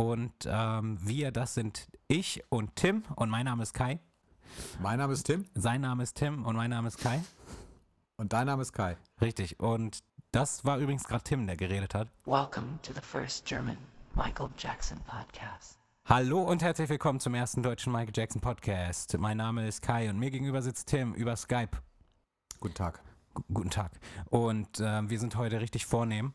Und ähm, wir, das sind ich und Tim und mein Name ist Kai. Mein Name ist Tim. Sein Name ist Tim und mein Name ist Kai. Und dein Name ist Kai. Richtig. Und das war übrigens gerade Tim, der geredet hat. Welcome to the first German Michael Jackson podcast. Hallo und herzlich willkommen zum ersten deutschen Michael Jackson Podcast. Mein Name ist Kai und mir gegenüber sitzt Tim über Skype. Guten Tag. G guten Tag. Und äh, wir sind heute richtig vornehm.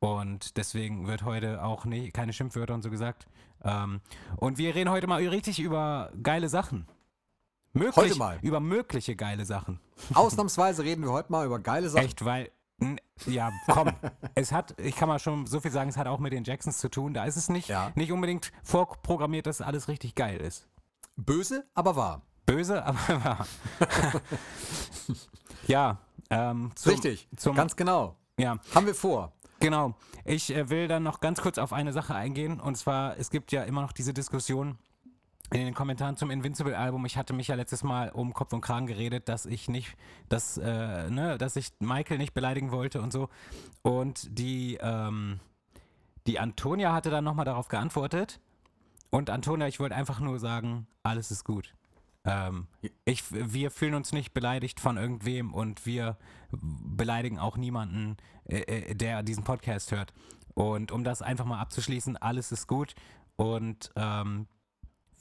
Und deswegen wird heute auch nie, keine Schimpfwörter und so gesagt. Ähm, und wir reden heute mal richtig über geile Sachen. Möglich, Heute mal. Über mögliche geile Sachen. Ausnahmsweise reden wir heute mal über geile Sachen. Echt, weil, ja, komm, es hat, ich kann mal schon so viel sagen, es hat auch mit den Jacksons zu tun. Da ist es nicht, Ja. nicht unbedingt vorprogrammiert, dass alles richtig geil ist. Böse, aber wahr. Böse, aber wahr. ja, ähm, zum, Richtig. Zum, Ganz genau. ja, Haben wir vor. Genau. Ich äh, will dann noch ganz kurz auf eine Sache eingehen. Und zwar, es gibt ja immer noch diese Diskussion in den Kommentaren zum Invincible-Album. Ich hatte mich ja letztes Mal um Kopf und Kragen geredet, dass ich nicht, dass, äh, ne, dass ich Michael nicht beleidigen wollte und so. Und die, ähm, die Antonia hatte dann nochmal darauf geantwortet. Und Antonia, ich wollte einfach nur sagen, alles ist gut. Ähm, ich, wir fühlen uns nicht beleidigt von irgendwem und wir beleidigen auch niemanden, äh, äh, der diesen Podcast hört. Und um das einfach mal abzuschließen, alles ist gut und ähm,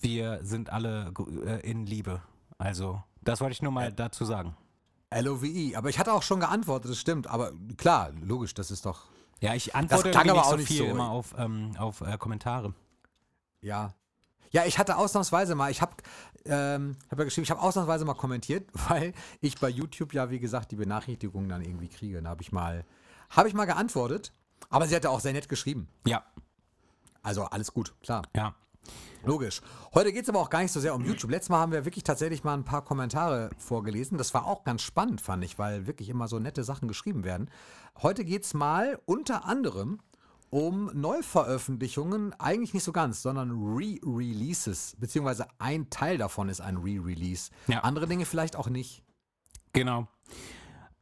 wir sind alle äh, in Liebe. Also, das wollte ich nur mal dazu sagen. LOVE. E. Aber ich hatte auch schon geantwortet, das stimmt. Aber klar, logisch, das ist doch. Ja, ich antworte klang irgendwie aber nicht auch so viel so. immer auf, ähm, auf äh, Kommentare. Ja. Ja, ich hatte ausnahmsweise mal, ich habe ähm, hab ja geschrieben, ich habe ausnahmsweise mal kommentiert, weil ich bei YouTube ja, wie gesagt, die Benachrichtigungen dann irgendwie kriege. Da habe ich mal, habe ich mal geantwortet. Aber sie hatte auch sehr nett geschrieben. Ja, Also alles gut, klar. ja. Logisch. Heute geht es aber auch gar nicht so sehr um YouTube. Letztes Mal haben wir wirklich tatsächlich mal ein paar Kommentare vorgelesen. Das war auch ganz spannend, fand ich, weil wirklich immer so nette Sachen geschrieben werden. Heute geht es mal unter anderem um Neuveröffentlichungen, eigentlich nicht so ganz, sondern Re-Releases, beziehungsweise ein Teil davon ist ein Re-Release. Ja. Andere Dinge vielleicht auch nicht. Genau.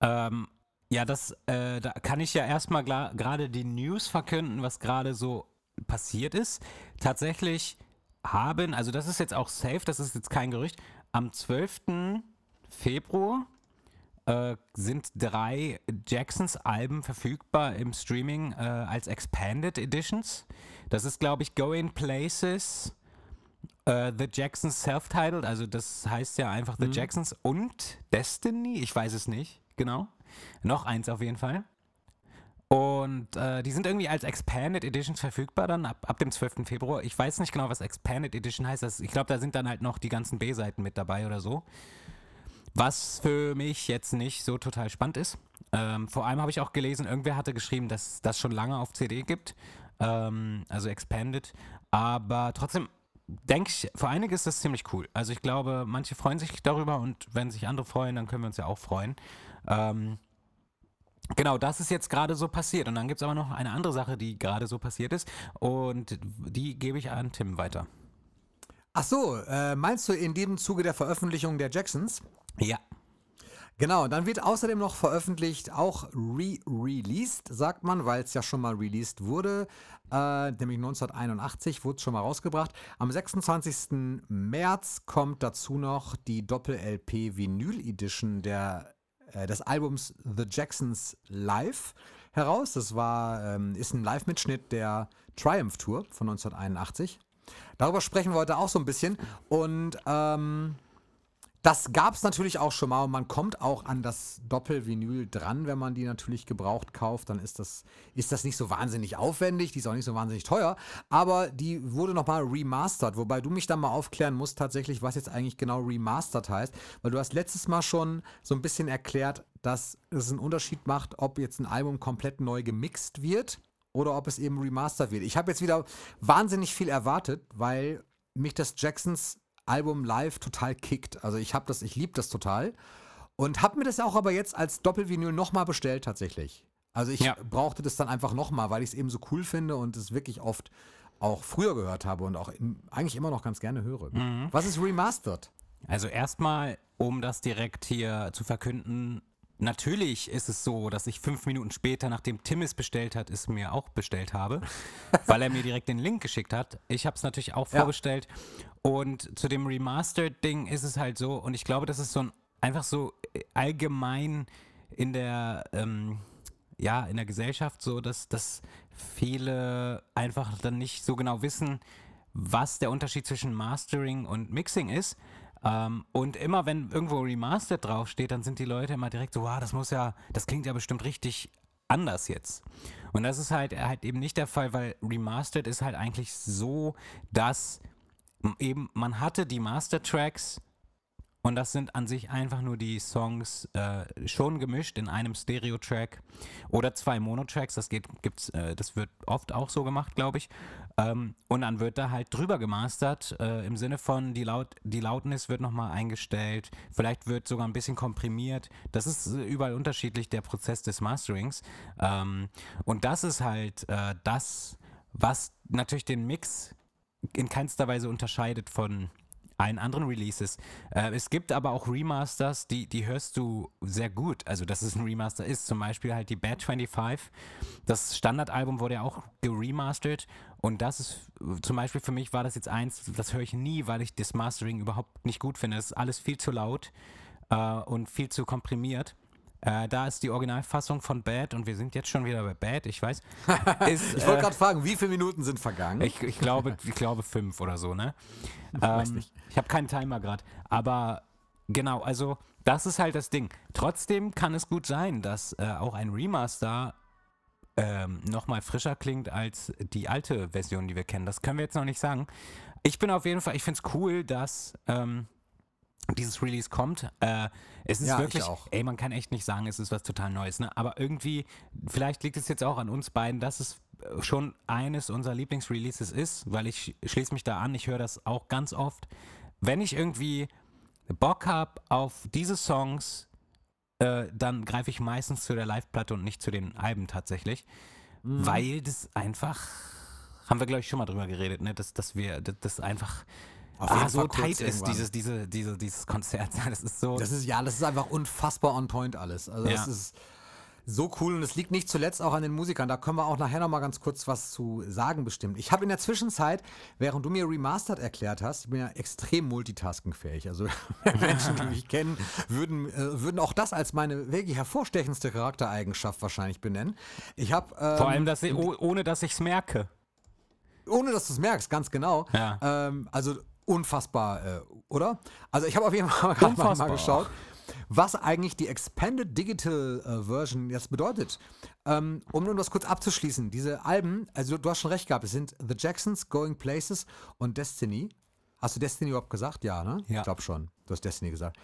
Ähm, ja, das, äh, da kann ich ja erstmal gerade die News verkünden, was gerade so passiert ist. Tatsächlich haben, also das ist jetzt auch safe, das ist jetzt kein Gerücht, am 12. Februar äh, sind drei Jacksons Alben verfügbar im Streaming äh, als Expanded Editions. Das ist, glaube ich, Going Places, äh, The Jacksons Self-Titled, also das heißt ja einfach The Jacksons und Destiny, ich weiß es nicht, genau. Noch eins auf jeden Fall. Und äh, die sind irgendwie als Expanded Editions verfügbar dann ab, ab dem 12. Februar. Ich weiß nicht genau, was Expanded Edition heißt. Das, ich glaube, da sind dann halt noch die ganzen B-Seiten mit dabei oder so. Was für mich jetzt nicht so total spannend ist. Ähm, vor allem habe ich auch gelesen, irgendwer hatte geschrieben, dass das schon lange auf CD gibt. Ähm, also Expanded. Aber trotzdem denke ich, für einige ist das ziemlich cool. Also ich glaube, manche freuen sich darüber und wenn sich andere freuen, dann können wir uns ja auch freuen. Ähm, Genau, das ist jetzt gerade so passiert. Und dann gibt es aber noch eine andere Sache, die gerade so passiert ist. Und die gebe ich an Tim weiter. Ach so, äh, meinst du in dem Zuge der Veröffentlichung der Jacksons? Ja. Genau, dann wird außerdem noch veröffentlicht, auch re-released, sagt man, weil es ja schon mal released wurde, äh, nämlich 1981 wurde es schon mal rausgebracht. Am 26. März kommt dazu noch die Doppel-LP Vinyl Edition der, äh, des Albums The Jacksons Live heraus. Das war, ähm, ist ein Live-Mitschnitt der Triumph Tour von 1981. Darüber sprechen wir heute auch so ein bisschen und ähm, das gab es natürlich auch schon mal und man kommt auch an das Doppelvinyl dran, wenn man die natürlich gebraucht kauft. Dann ist das, ist das nicht so wahnsinnig aufwendig, die ist auch nicht so wahnsinnig teuer, aber die wurde nochmal remastered, wobei du mich dann mal aufklären musst tatsächlich, was jetzt eigentlich genau remastered heißt, weil du hast letztes Mal schon so ein bisschen erklärt, dass es einen Unterschied macht, ob jetzt ein Album komplett neu gemixt wird oder ob es eben remastered wird. Ich habe jetzt wieder wahnsinnig viel erwartet, weil mich das Jacksons Album live total kickt. Also ich habe das, ich liebe das total und habe mir das auch aber jetzt als Doppelvinyl nochmal bestellt tatsächlich. Also ich Ja. brauchte das dann einfach nochmal, weil ich es eben so cool finde und es wirklich oft auch früher gehört habe und auch im, eigentlich immer noch ganz gerne höre. Was ist remastered? Also erstmal, um das direkt hier zu verkünden, natürlich ist es so, dass ich fünf Minuten später, nachdem Tim es bestellt hat, es mir auch bestellt habe, weil er mir direkt den Link geschickt hat. Ich habe es natürlich auch Ja. vorbestellt. Und zu dem Remastered-Ding ist es halt so, und ich glaube, das ist so ein einfach so äh, allgemein in der ähm, ja, in der Gesellschaft so, dass, dass viele einfach dann nicht so genau wissen, was der Unterschied zwischen Mastering und Mixing ist. Ähm, und immer wenn irgendwo Remastered draufsteht, dann sind die Leute immer direkt so, wow, das muss ja, das klingt ja bestimmt richtig anders jetzt. Und das ist halt, halt eben nicht der Fall, weil Remastered ist halt eigentlich so, dass eben man hatte die Master-Tracks und das sind an sich einfach nur die Songs äh, schon gemischt in einem Stereo-Track oder zwei Mono-Tracks. Das äh, das wird oft auch so gemacht, glaube ich. Ähm, und dann wird da halt drüber gemastert, äh, im Sinne von die, Laut, die Lautness wird nochmal eingestellt, vielleicht wird sogar ein bisschen komprimiert. Das ist äh, überall unterschiedlich, der Prozess des Masterings. Ähm, und das ist halt äh, das, was natürlich den Mix in keinster Weise unterscheidet von allen anderen Releases. Äh, es gibt aber auch Remasters, die, die hörst du sehr gut. Also, dass es ein Remaster ist. Zum Beispiel halt die Bad 25. Das Standardalbum wurde ja auch geremastert. Und das ist zum Beispiel für mich war das jetzt eins, das höre ich nie, weil ich das Mastering überhaupt nicht gut finde. Es ist alles viel zu laut äh, und viel zu komprimiert. Äh, da ist die Originalfassung von Bad, und wir sind jetzt schon wieder bei Bad, ich weiß. Ist, Ich wollte äh, gerade fragen, wie viele Minuten sind vergangen? ich, ich, glaube, ich glaube fünf oder so, ne? weiß Ähm, nicht. Ich habe keinen Timer gerade. Aber genau, also das ist halt das Ding. Trotzdem kann es gut sein, dass äh, auch ein Remaster ähm, nochmal frischer klingt als die alte Version, die wir kennen. Das können wir jetzt noch nicht sagen. Ich bin auf jeden Fall, ich finde es cool, dass ähm, dieses Release kommt. Äh, es ist Ja, ich wirklich, auch. ey, man kann echt nicht sagen, es ist was total Neues, ne? Aber irgendwie, vielleicht liegt es jetzt auch an uns beiden, dass es äh, schon eines unserer Lieblingsreleases ist, weil ich sch- schließe mich da an, ich höre das auch ganz oft. Wenn ich irgendwie Bock habe auf diese Songs, äh, dann greife ich meistens zu der Live-Platte und nicht zu den Alben tatsächlich, Mhm. weil das einfach, haben wir glaube ich schon mal drüber geredet, ne? dass, dass wir, dass das einfach Auf ah, jeden so Fall kurz tight ist, irgendwann. dieses, diese, diese, dieses Konzert. Das ist so. Das ist ja, das ist einfach unfassbar on point alles. Also Ja. das ist so cool und es liegt nicht zuletzt auch an den Musikern. Da können wir auch nachher noch mal ganz kurz was zu sagen bestimmt. Ich habe in der Zwischenzeit, während du mir Remastered erklärt hast, ich bin ja extrem multitaskingfähig. Also Menschen, die mich kennen, würden, äh, würden auch das als meine wirklich hervorstechendste Charaktereigenschaft wahrscheinlich benennen. Ich habe ähm, vor allem, dass ich, oh, ohne dass ich es merke. ohne dass du es merkst, ganz genau. Ja. Ähm, also unfassbar, äh, oder? Also ich habe auf jeden Fall gerade mal, mal geschaut, was eigentlich die Expanded Digital äh, Version jetzt bedeutet. Ähm, um nur das kurz abzuschließen, diese Alben, also du, du hast schon recht gehabt, es sind The Jacksons, Going Places und Destiny. Hast du Destiny überhaupt gesagt? Ja, ne? Ja. Ich glaube schon. Du hast Destiny gesagt.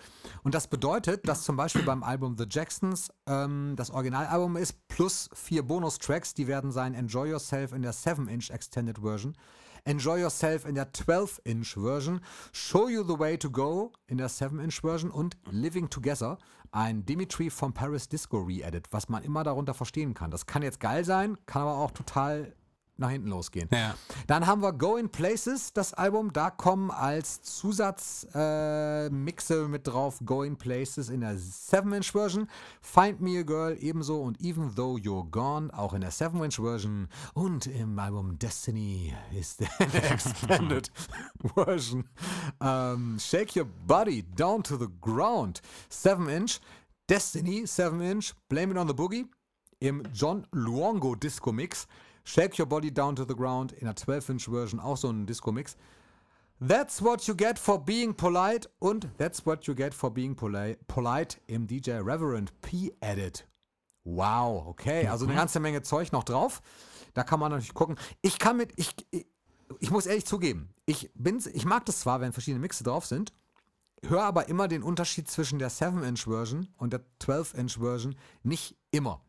Und das bedeutet, dass zum Beispiel beim Album The Jacksons ähm, das Originalalbum ist, plus vier Bonustracks, die werden sein Enjoy Yourself in der 7-Inch Extended Version, Enjoy Yourself in der 12-Inch Version, Show You the Way to Go in der 7-Inch Version und Living Together, ein Dimitri from Paris Disco Re-Edit, was man immer darunter verstehen kann. Das kann jetzt geil sein, kann aber auch total nach hinten losgehen. Ja. Dann haben wir Go in Places, das Album. Da kommen als Zusatzmixe äh, mit drauf Go in Places in der 7-Inch-Version. Find Me a Girl ebenso und Even Though You're Gone auch in der 7-Inch-Version. Und im Album Destiny ist der Expanded Version. Ähm, Shake Your Body Down to the Ground 7-Inch. Destiny 7-Inch. Blame It on the Boogie im John Luongo Disco Mix. Shake Your Body Down to the Ground in der 12-Inch Version, auch so ein Disco Mix. That's What You Get for Being Polite und That's What You Get for Being Poli Polite im DJ Reverend P Edit. Wow, okay, also eine ganze Menge Zeug noch drauf. Da kann man natürlich gucken. Ich kann mit, ich, ich, ich muss ehrlich zugeben, ich, bin's, ich mag das zwar, wenn verschiedene Mixe drauf sind, höre aber immer den Unterschied zwischen der 7-Inch-Version und der 12-Inch-Version nicht immer.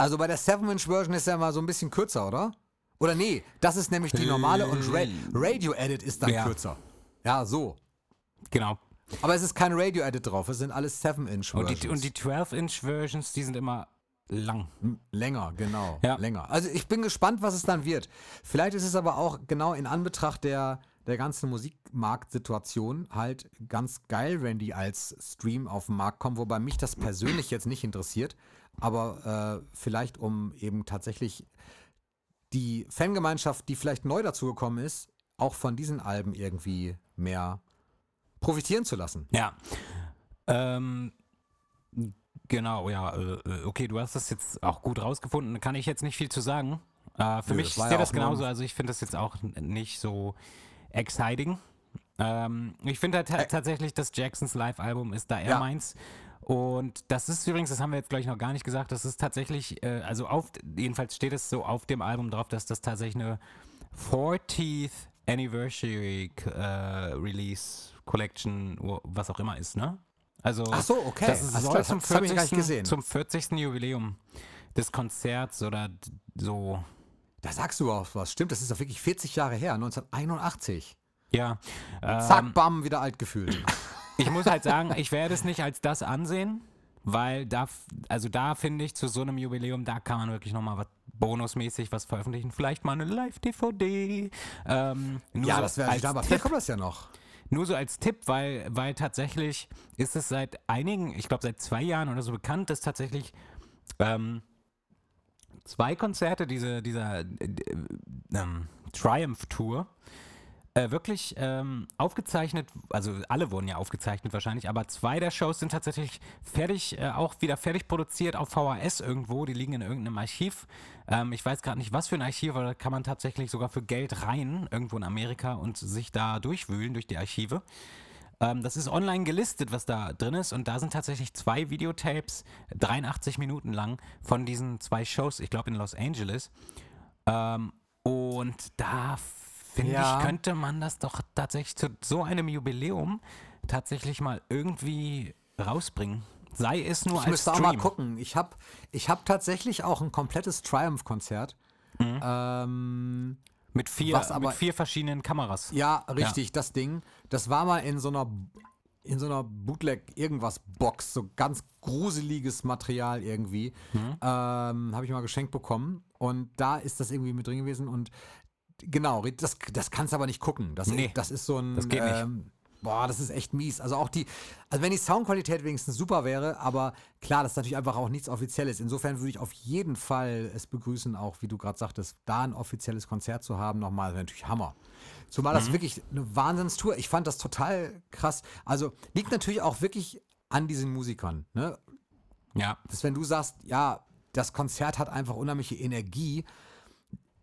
Also bei der 7-Inch-Version ist ja mal so ein bisschen kürzer, oder? Oder nee, das ist nämlich die normale und Ra Radio-Edit ist dann Ja. kürzer. Ja, so. Genau. Aber es ist kein Radio-Edit drauf, es sind alles 7-Inch-Versions. Und die, die 12-Inch-Versions, die sind immer lang. Länger, genau. Ja. Länger. Also ich bin gespannt, was es dann wird. Vielleicht ist es aber auch genau in Anbetracht der der ganzen Musikmarktsituation halt ganz geil, wenn die als Stream auf den Markt kommen, wobei mich das persönlich jetzt nicht interessiert, aber äh, vielleicht um eben tatsächlich die Fangemeinschaft, die vielleicht neu dazugekommen ist, auch von diesen Alben irgendwie mehr profitieren zu lassen. Ja. Ähm, genau, ja. äh, Okay, du hast das jetzt auch gut rausgefunden. Kann ich jetzt nicht viel zu sagen. Äh, für Nö, mich sehe ja das genauso. Also ich finde das jetzt auch nicht so exciting. Ähm, ich finde halt ta Ä- tatsächlich, das Jacksons Live-Album ist da eher Ja. meins. Und das ist übrigens, das haben wir jetzt gleich noch gar nicht gesagt, das ist tatsächlich, äh, also auf, jedenfalls steht es so auf dem Album drauf, dass das tatsächlich eine 40th Anniversary äh, Release Collection, was auch immer ist, ne? Also Ach so, okay. das ist, klar, zum, das hab ich gar nicht 40. gesehen. zum 40. Jubiläum des Konzerts oder so. Da sagst du auch was. Stimmt, das ist doch wirklich 40 Jahre her, 1981. Ja. Zack, ähm, bam, wieder alt gefühlt. Ich muss halt sagen, ich werde es nicht als das ansehen, weil da, also da finde ich, zu so einem Jubiläum, da kann man wirklich nochmal was bonusmäßig was veröffentlichen. Vielleicht mal eine Live-DVD. Ähm, ja, so das wäre als aber vielleicht kommt das ja noch. Nur so als Tipp, weil, weil tatsächlich ist es seit einigen, ich glaube seit zwei Jahren oder so bekannt, dass tatsächlich ähm, zwei Konzerte diese, dieser äh, äh, ähm, Triumph Tour äh, wirklich ähm, aufgezeichnet, also alle wurden ja aufgezeichnet wahrscheinlich, aber zwei der Shows sind tatsächlich fertig, äh, auch wieder fertig produziert auf VHS irgendwo, die liegen in irgendeinem Archiv. Ähm, ich weiß gerade nicht, was für ein Archiv, aber da kann man tatsächlich sogar für Geld rein, irgendwo in Amerika und sich da durchwühlen durch die Archive. Ähm, das ist online gelistet, was da drin ist. Und da sind tatsächlich zwei Videotapes, 83 Minuten lang, von diesen zwei Shows, ich glaube in Los Angeles. Ähm, und da finde Ja. ich, könnte man das doch tatsächlich zu so einem Jubiläum tatsächlich mal irgendwie rausbringen. Sei es nur Ich als müsste auch mal gucken. Ich habe ich hab tatsächlich auch ein komplettes Triumph-Konzert. Mhm. Ähm, Mit vier, aber- mit vier verschiedenen Kameras. ja, richtig, das Ding. Das war mal in so einer in so einer Bootleg irgendwas Box, so ganz gruseliges Material irgendwie. Mhm. Ähm, habe ich mal geschenkt bekommen und da ist das irgendwie mit drin gewesen und genau, das, das kannst du aber nicht gucken. Das, Nee, das ist so ein das geht nicht. Ähm, Boah, das ist echt mies. Also auch die, also wenn die Soundqualität wenigstens super wäre, aber klar, das ist natürlich einfach auch nichts Offizielles. Insofern würde ich auf jeden Fall es begrüßen, auch wie du gerade sagtest, da ein offizielles Konzert zu haben, nochmal, wäre natürlich Hammer. Zumal Mhm. das wirklich eine Wahnsinnstour. Ich fand das total krass. Also liegt natürlich auch wirklich an diesen Musikern. Ne? Ja. dass wenn du sagst, ja, das Konzert hat einfach unheimliche Energie,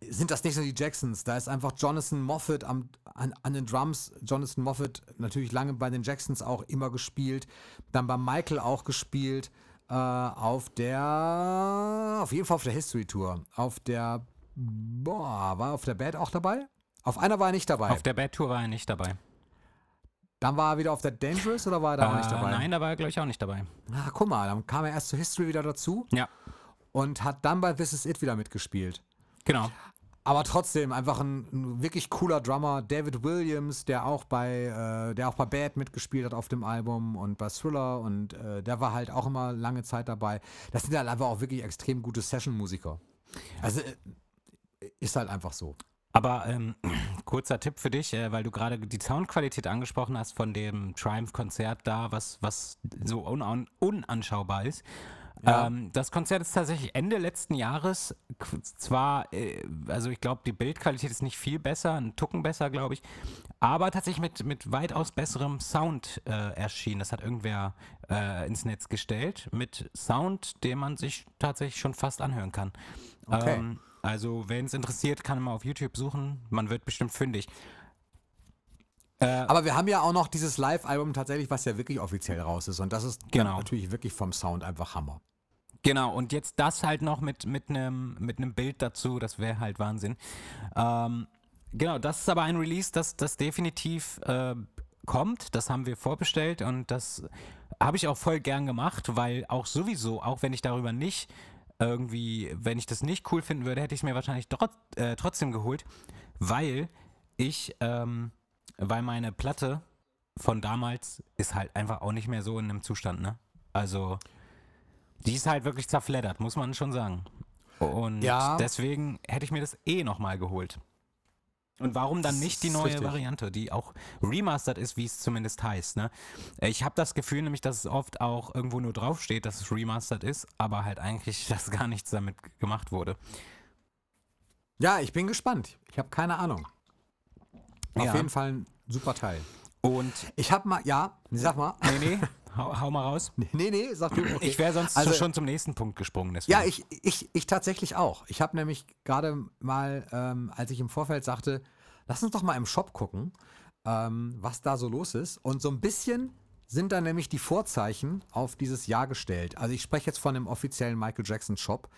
sind das nicht nur die Jacksons. Da ist einfach Jonathan Moffat am, an, an den Drums. Jonathan Moffat natürlich lange bei den Jacksons auch immer gespielt. Dann bei Michael auch gespielt. Äh, auf der, auf jeden Fall auf der History Tour. Auf der, boah, war auf der Bad auch dabei? Auf einer war er nicht dabei. Auf der Bad Tour war er nicht dabei. dann war er wieder auf der Dangerous oder war er da auch nicht Äh, dabei? Nein, da war er, glaube ich, auch nicht dabei. Ah, guck mal, dann kam er erst zur History wieder dazu Ja, und hat dann bei This Is It wieder mitgespielt. Genau. Aber trotzdem einfach ein, ein wirklich cooler Drummer, David Williams, der auch bei, äh, der auch bei Bad mitgespielt hat auf dem Album und bei Thriller und äh, der war halt auch immer lange Zeit dabei. Das sind halt einfach auch wirklich extrem gute Session-Musiker. Also äh, ist halt einfach so. Aber ähm, kurzer Tipp für dich, äh, weil du gerade die Soundqualität angesprochen hast von dem Triumph-Konzert da, was, was so unan unanschaubar ist. Ja. Ähm, das Konzert ist tatsächlich Ende letzten Jahres. Zwar, äh, also ich glaube, die Bildqualität ist nicht viel besser, ein Tucken besser, glaube ich, aber tatsächlich mit, mit weitaus besserem Sound äh, erschienen. Das hat irgendwer äh, ins Netz gestellt, mit Sound, den man sich tatsächlich schon fast anhören kann. Okay. Ähm, also, wenn es interessiert, kann man auf YouTube suchen. Man wird bestimmt fündig. Äh, Aber wir haben ja auch noch dieses Live-Album tatsächlich, was ja wirklich offiziell raus ist. Und das ist Genau. natürlich wirklich vom Sound einfach Hammer. Genau, und jetzt das halt noch mit einem mit einem Bild dazu, das wäre halt Wahnsinn. Ähm, genau, das ist aber ein Release, das, das definitiv äh, kommt. Das haben wir vorbestellt und das habe ich auch voll gern gemacht, weil auch sowieso, auch wenn ich darüber nicht irgendwie, wenn ich das nicht cool finden würde, hätte ich es mir wahrscheinlich trot, äh, trotzdem geholt, weil ich, ähm, weil meine Platte von damals ist halt einfach auch nicht mehr so in einem Zustand, ne? Also die ist halt wirklich zerfleddert, muss man schon sagen. Und Ja. deswegen hätte ich mir das eh nochmal geholt. Und warum dann nicht die neue richtig. Variante, die auch remastered ist, wie es zumindest heißt. Ne? Ich habe das Gefühl nämlich, dass es oft auch irgendwo nur draufsteht, dass es remastered ist, aber halt eigentlich, dass gar nichts damit gemacht wurde. Ja, ich bin gespannt. Ich habe keine Ahnung. Auf Ja. jeden Fall ein super Teil. Und, Ich habe mal, ja, sag mal. nee, nee, hau, hau mal raus. Nee, nee, sag du. Okay. Ich wäre sonst Also- schon zum nächsten Punkt gesprungen. Deswegen. Ja, ich, ich, ich tatsächlich auch. Ich habe nämlich gerade mal, ähm, als ich im Vorfeld sagte, lass uns doch mal im Shop gucken, ähm, was da so los ist. Und so ein bisschen sind da nämlich die Vorzeichen auf dieses Jahr gestellt. Also ich spreche jetzt von dem offiziellen Michael Jackson Shop,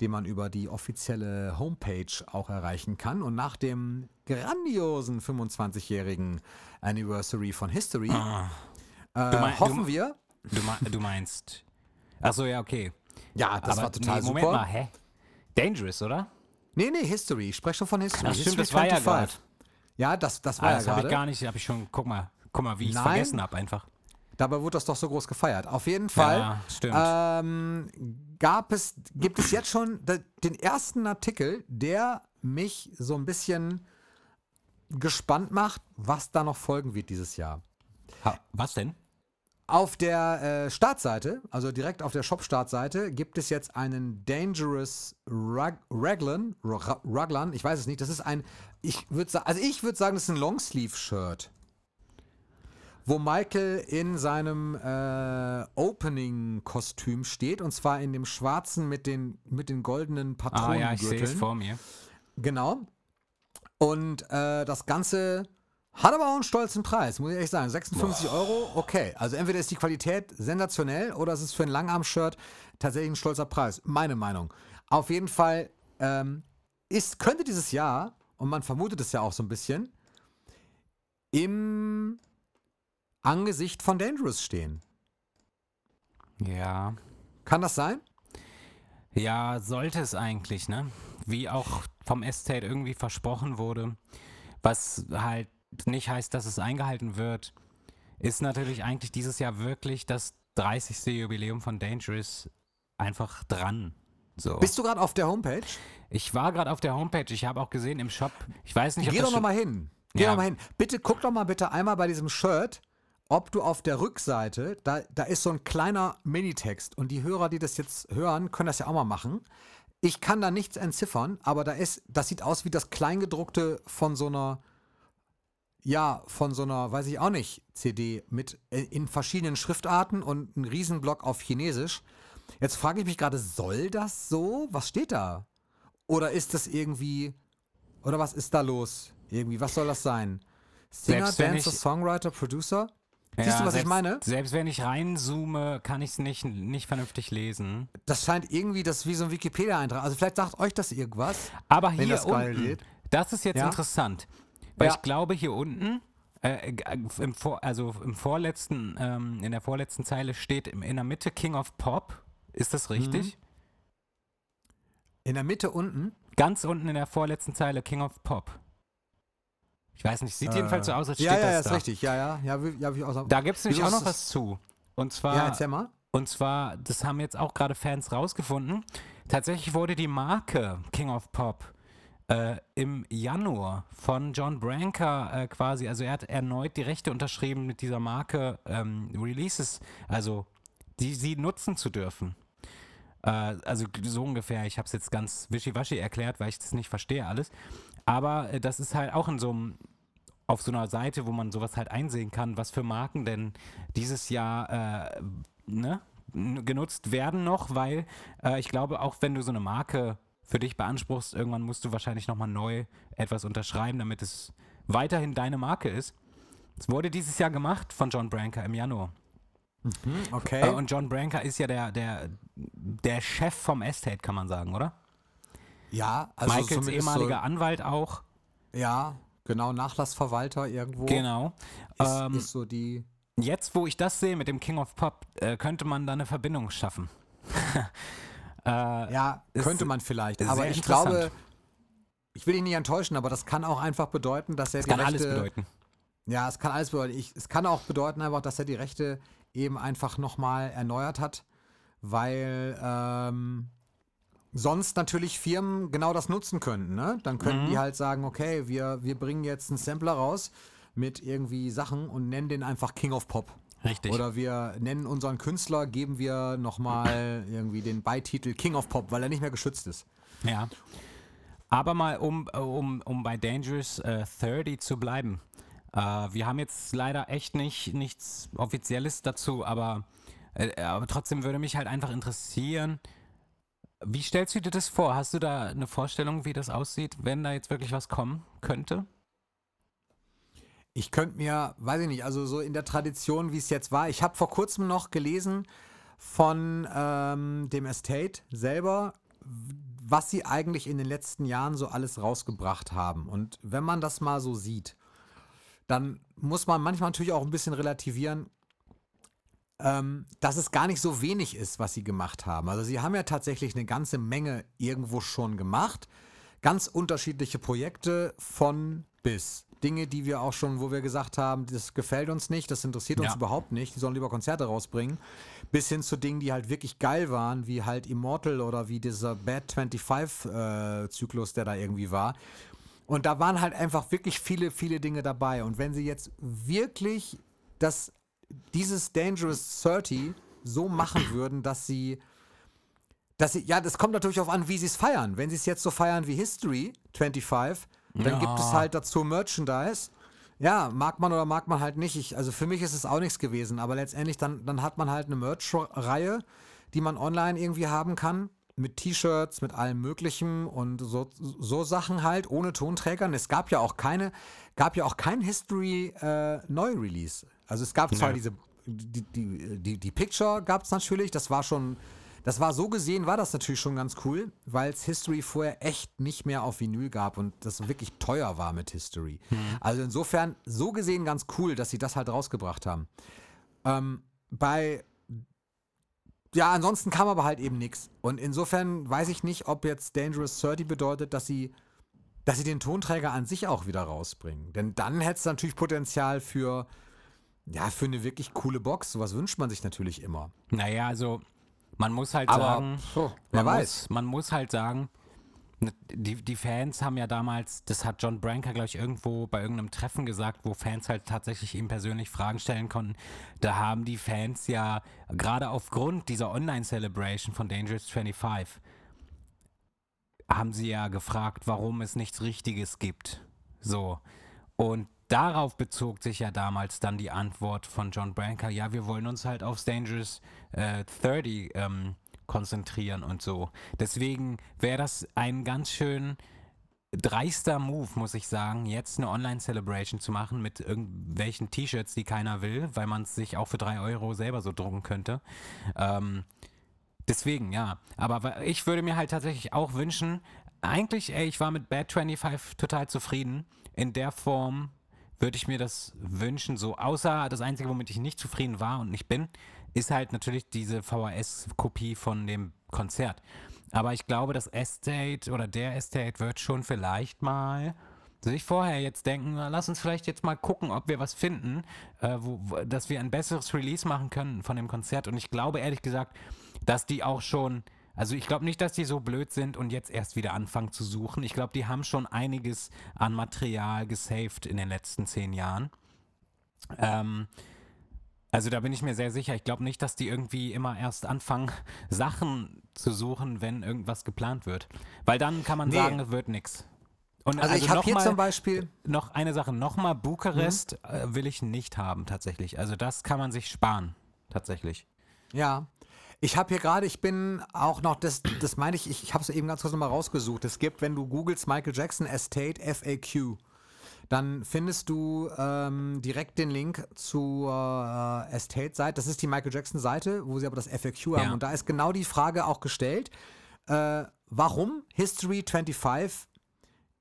den man über die offizielle Homepage auch erreichen kann. Und nach dem grandiosen 25-jährigen Anniversary von History Ah, äh, mein- du- hoffen wir, du, du meinst. Achso, ja, okay. ja, das aber war total nee, Moment super. mal, hä? Dangerous, oder? Nee, nee, History. Ich spreche schon von History. Ach, stimmt, History das war ja 25. Ja, das, das war Ah, ja das habe ich gerade. gar nicht, habe ich schon, guck mal, guck mal, wie ich es vergessen habe einfach. Dabei wurde das doch so groß gefeiert. Auf jeden Fall Ja, stimmt. ähm, gab es, gibt es jetzt schon de- den ersten Artikel, der mich so ein bisschen gespannt macht, was da noch folgen wird dieses Jahr. Ha, was denn? Auf der äh, Startseite, also direkt auf der Shop-Startseite, gibt es jetzt einen Dangerous Rag Raglan, Ra- Raglan, ich weiß es nicht, das ist ein, ich würde sagen, also ich würde sagen, das ist ein Longsleeve-Shirt. Wo Michael in seinem äh, Opening-Kostüm steht, und zwar in dem schwarzen mit den, mit den goldenen Ah Patronen. ja, ich sehe es vor mir. Genau. Und äh, das Ganze hat aber auch einen stolzen Preis, muss ich ehrlich sagen. 56 Euro, okay. Also entweder ist die Qualität sensationell oder es ist für ein Langarm-Shirt tatsächlich ein stolzer Preis. Meine Meinung. Auf jeden Fall ähm, ist, könnte dieses Jahr, und man vermutet es ja auch so ein bisschen, im Angesicht von Dangerous stehen. Ja. Kann das sein? Ja, sollte es eigentlich, ne? Wie auch vom Estate irgendwie versprochen wurde, was halt nicht heißt, dass es eingehalten wird, ist natürlich eigentlich dieses Jahr wirklich das 30. Jubiläum von Dangerous einfach dran. So. Bist du gerade auf der Homepage? ich war gerade auf der Homepage, ich habe auch gesehen im Shop, ich weiß nicht, ob Geh doch noch schon- mal hin. Geh Ja. doch mal hin. Bitte guck doch mal bitte einmal bei diesem Shirt, ob du auf der Rückseite, da, da ist so ein kleiner Minitext und die Hörer, die das jetzt hören, können das ja auch mal machen. Ich kann da nichts entziffern, aber da ist, das sieht aus wie das Kleingedruckte von so einer, ja, von so einer, weiß ich auch nicht, CD mit äh, in verschiedenen Schriftarten und ein Riesenblock auf Chinesisch. Jetzt frage ich mich gerade, soll das so? Was steht da? Oder ist das irgendwie, oder was ist da los? Irgendwie, was soll das sein? Singer, Dancer, Songwriter, Producer? Siehst Ja, du, was selbst, ich meine? Selbst wenn ich reinzoome, kann ich es nicht, nicht vernünftig lesen. Das scheint irgendwie, das wie so ein Wikipedia-Eintrag. Also vielleicht sagt euch das irgendwas. Aber Wenn hier das geil unten, das ist jetzt Ja. interessant, weil Ja. ich glaube hier unten, äh, g- im Vor, also im vorletzten, ähm, in der vorletzten Zeile steht in der Mitte King of Pop. Ist das richtig? Mhm. In der Mitte unten. Ganz unten in der vorletzten Zeile King of Pop. Ich weiß nicht, sieht jedenfalls so aus, als Äh, steht ja, ja, das ist da. richtig. Ja, ja, ja, wie- ja, wie auch Da gibt es nämlich auch ist noch was zu. Und zwar Ja, erzähl mal. Und zwar, das haben jetzt auch gerade Fans rausgefunden. Tatsächlich wurde die Marke King of Pop äh, im Januar von John Branca äh, quasi, also er hat erneut die Rechte unterschrieben mit dieser Marke ähm, Releases, also die sie nutzen zu dürfen. Äh, also so ungefähr, ich habe es jetzt ganz wischiwaschi erklärt, weil ich das nicht verstehe alles. Aber äh, das ist halt auch in so einem auf so einer Seite, wo man sowas halt einsehen kann, was für Marken denn dieses Jahr äh, ne, genutzt werden noch, weil äh, ich glaube, auch wenn du so eine Marke für dich beanspruchst, irgendwann musst du wahrscheinlich nochmal neu etwas unterschreiben, damit es weiterhin deine Marke ist. Es wurde dieses Jahr gemacht von John Branca im Januar. Okay. Äh, und John Branca ist ja der, der, der Chef vom Estate, kann man sagen, oder? ja, also Michaels ehemaliger Anwalt auch. So, ja, genau, Nachlassverwalter irgendwo. Genau. Ist, Ähm, ist so die. Jetzt, wo ich das sehe mit dem King of Pop, äh, könnte man da eine Verbindung schaffen. äh, Ja, könnte man vielleicht. Aber ich glaube, ich will ihn nicht enttäuschen, aber das kann auch einfach bedeuten, dass er das die kann Rechte. alles bedeuten. Ja, es kann alles bedeuten. Ich, es kann auch bedeuten einfach, dass er die Rechte eben einfach nochmal erneuert hat, weil, ähm, sonst natürlich Firmen genau das nutzen könnten. Ne? Dann könnten die halt sagen, okay, wir, wir bringen jetzt einen Sampler raus mit irgendwie Sachen und nennen den einfach King of Pop. Richtig. Oder wir nennen unseren Künstler, geben wir nochmal irgendwie den Beititel King of Pop, weil er nicht mehr geschützt ist. Ja. Aber mal, um, um, um bei Dangerous äh, 30 zu bleiben. Äh, wir haben jetzt leider echt nicht nichts Offizielles dazu, aber, äh, aber trotzdem würde mich halt einfach interessieren, wie stellst du dir das vor? Hast du da eine Vorstellung, wie das aussieht, wenn da jetzt wirklich was kommen könnte? Ich könnte mir, weiß ich nicht, also so in der Tradition, wie es jetzt war. Ich habe vor kurzem noch gelesen von ähm, dem Estate selber, was sie eigentlich in den letzten Jahren so alles rausgebracht haben. Und wenn man das mal so sieht, dann muss man manchmal natürlich auch ein bisschen relativieren, ähm, dass es gar nicht so wenig ist, was sie gemacht haben. Also sie haben ja tatsächlich eine ganze Menge irgendwo schon gemacht. Ganz unterschiedliche Projekte von bis. Dinge, die wir auch schon, wo wir gesagt haben, das gefällt uns nicht, das interessiert uns Ja. überhaupt nicht, die sollen lieber Konzerte rausbringen. Bis hin zu Dingen, die halt wirklich geil waren, wie halt Immortal oder wie dieser Bad 25-Zyklus, der da irgendwie war. Und da waren halt einfach wirklich viele, viele Dinge dabei. Und wenn sie jetzt wirklich das, dieses Dangerous 30 so machen würden, dass sie, sie, ja, das kommt natürlich auch an, wie sie es feiern. Wenn sie es jetzt so feiern wie History 25, dann Ja. gibt es halt dazu Merchandise. Ja, mag man oder mag man halt nicht. Ich, also für mich ist es auch nichts gewesen, aber letztendlich dann, dann hat man halt eine Merch-Reihe, die man online irgendwie haben kann. Mit T-Shirts, mit allem Möglichen und so, so Sachen halt, ohne Tonträgern. Es gab ja auch keine, gab ja auch kein History äh, Neu-Release. Also es gab zwar Nee. diese, die, die, die, die Picture gab es natürlich, das war schon, das war so gesehen, war das natürlich schon ganz cool, weil es History vorher echt nicht mehr auf Vinyl gab und das wirklich teuer war mit History. Also insofern, so gesehen ganz cool, dass sie das halt rausgebracht haben. Ähm, bei ja, ansonsten kam aber halt eben nichts. Und insofern weiß ich nicht, ob jetzt Dangerous 30 bedeutet, dass sie, dass sie den Tonträger an sich auch wieder rausbringen. Denn dann hätte es natürlich Potenzial für, ja, für eine wirklich coole Box. Sowas wünscht man sich natürlich immer. Naja, also man muss halt Aber, sagen, wer man weiß. Muss, man muss halt sagen, ne, die, die Fans haben ja damals, das hat John Branker, glaube ich, irgendwo bei irgendeinem Treffen gesagt, wo Fans halt tatsächlich ihm persönlich Fragen stellen konnten. Da haben die Fans ja gerade aufgrund dieser Online-Celebration von Dangerous 25 haben sie ja gefragt, warum es nichts Richtiges gibt. So. Und darauf bezog sich ja damals dann die Antwort von John Branker, ja, wir wollen uns halt aufs Dangerous äh, 30 ähm, konzentrieren und so. Deswegen wäre das ein ganz schön dreister Move, muss ich sagen, jetzt eine Online-Celebration zu machen mit irgendwelchen T-Shirts, die keiner will, weil man es sich auch für drei Euro selber so drucken könnte. Ähm, Deswegen, ja. Aber ich würde mir halt tatsächlich auch wünschen, eigentlich, ey, ich war mit Bad 25 total zufrieden. In der Form würde ich mir das wünschen, so. Außer das Einzige, womit ich nicht zufrieden war und nicht bin, ist halt natürlich diese VHS-Kopie von dem Konzert. Aber ich glaube, das Estate oder der Estate wird schon vielleicht mal sich vorher jetzt denken, na, lass uns vielleicht jetzt mal gucken, ob wir was finden, äh, wo, wo, dass wir ein besseres Release machen können von dem Konzert. Und ich glaube ehrlich gesagt, dass die auch schon, also ich glaube nicht, dass die so blöd sind und jetzt erst wieder anfangen zu suchen. Ich glaube, die haben schon einiges an Material gesaved in den letzten zehn Jahren. Ähm, also da bin ich mir sehr sicher. Ich glaube nicht, dass die irgendwie immer erst anfangen, Sachen zu suchen, wenn irgendwas geplant wird. Weil dann kann man Nee. sagen, es wird nichts. Und Also, ich habe hier mal- zum Beispiel, noch eine Sache, nochmal Bukarest äh, will ich nicht haben tatsächlich. Also das kann man sich sparen, tatsächlich. Ja. Ich habe hier gerade, ich bin auch noch, das, das meine ich, ich, ich habe es eben ganz kurz nochmal rausgesucht. Es gibt, wenn du googelst Michael Jackson Estate FAQ, dann findest du ähm, direkt den Link zur äh, Estate-Seite. Das ist die Michael Jackson-Seite, wo sie aber das FAQ haben. Ja. Und da ist genau die Frage auch gestellt, äh, warum History 25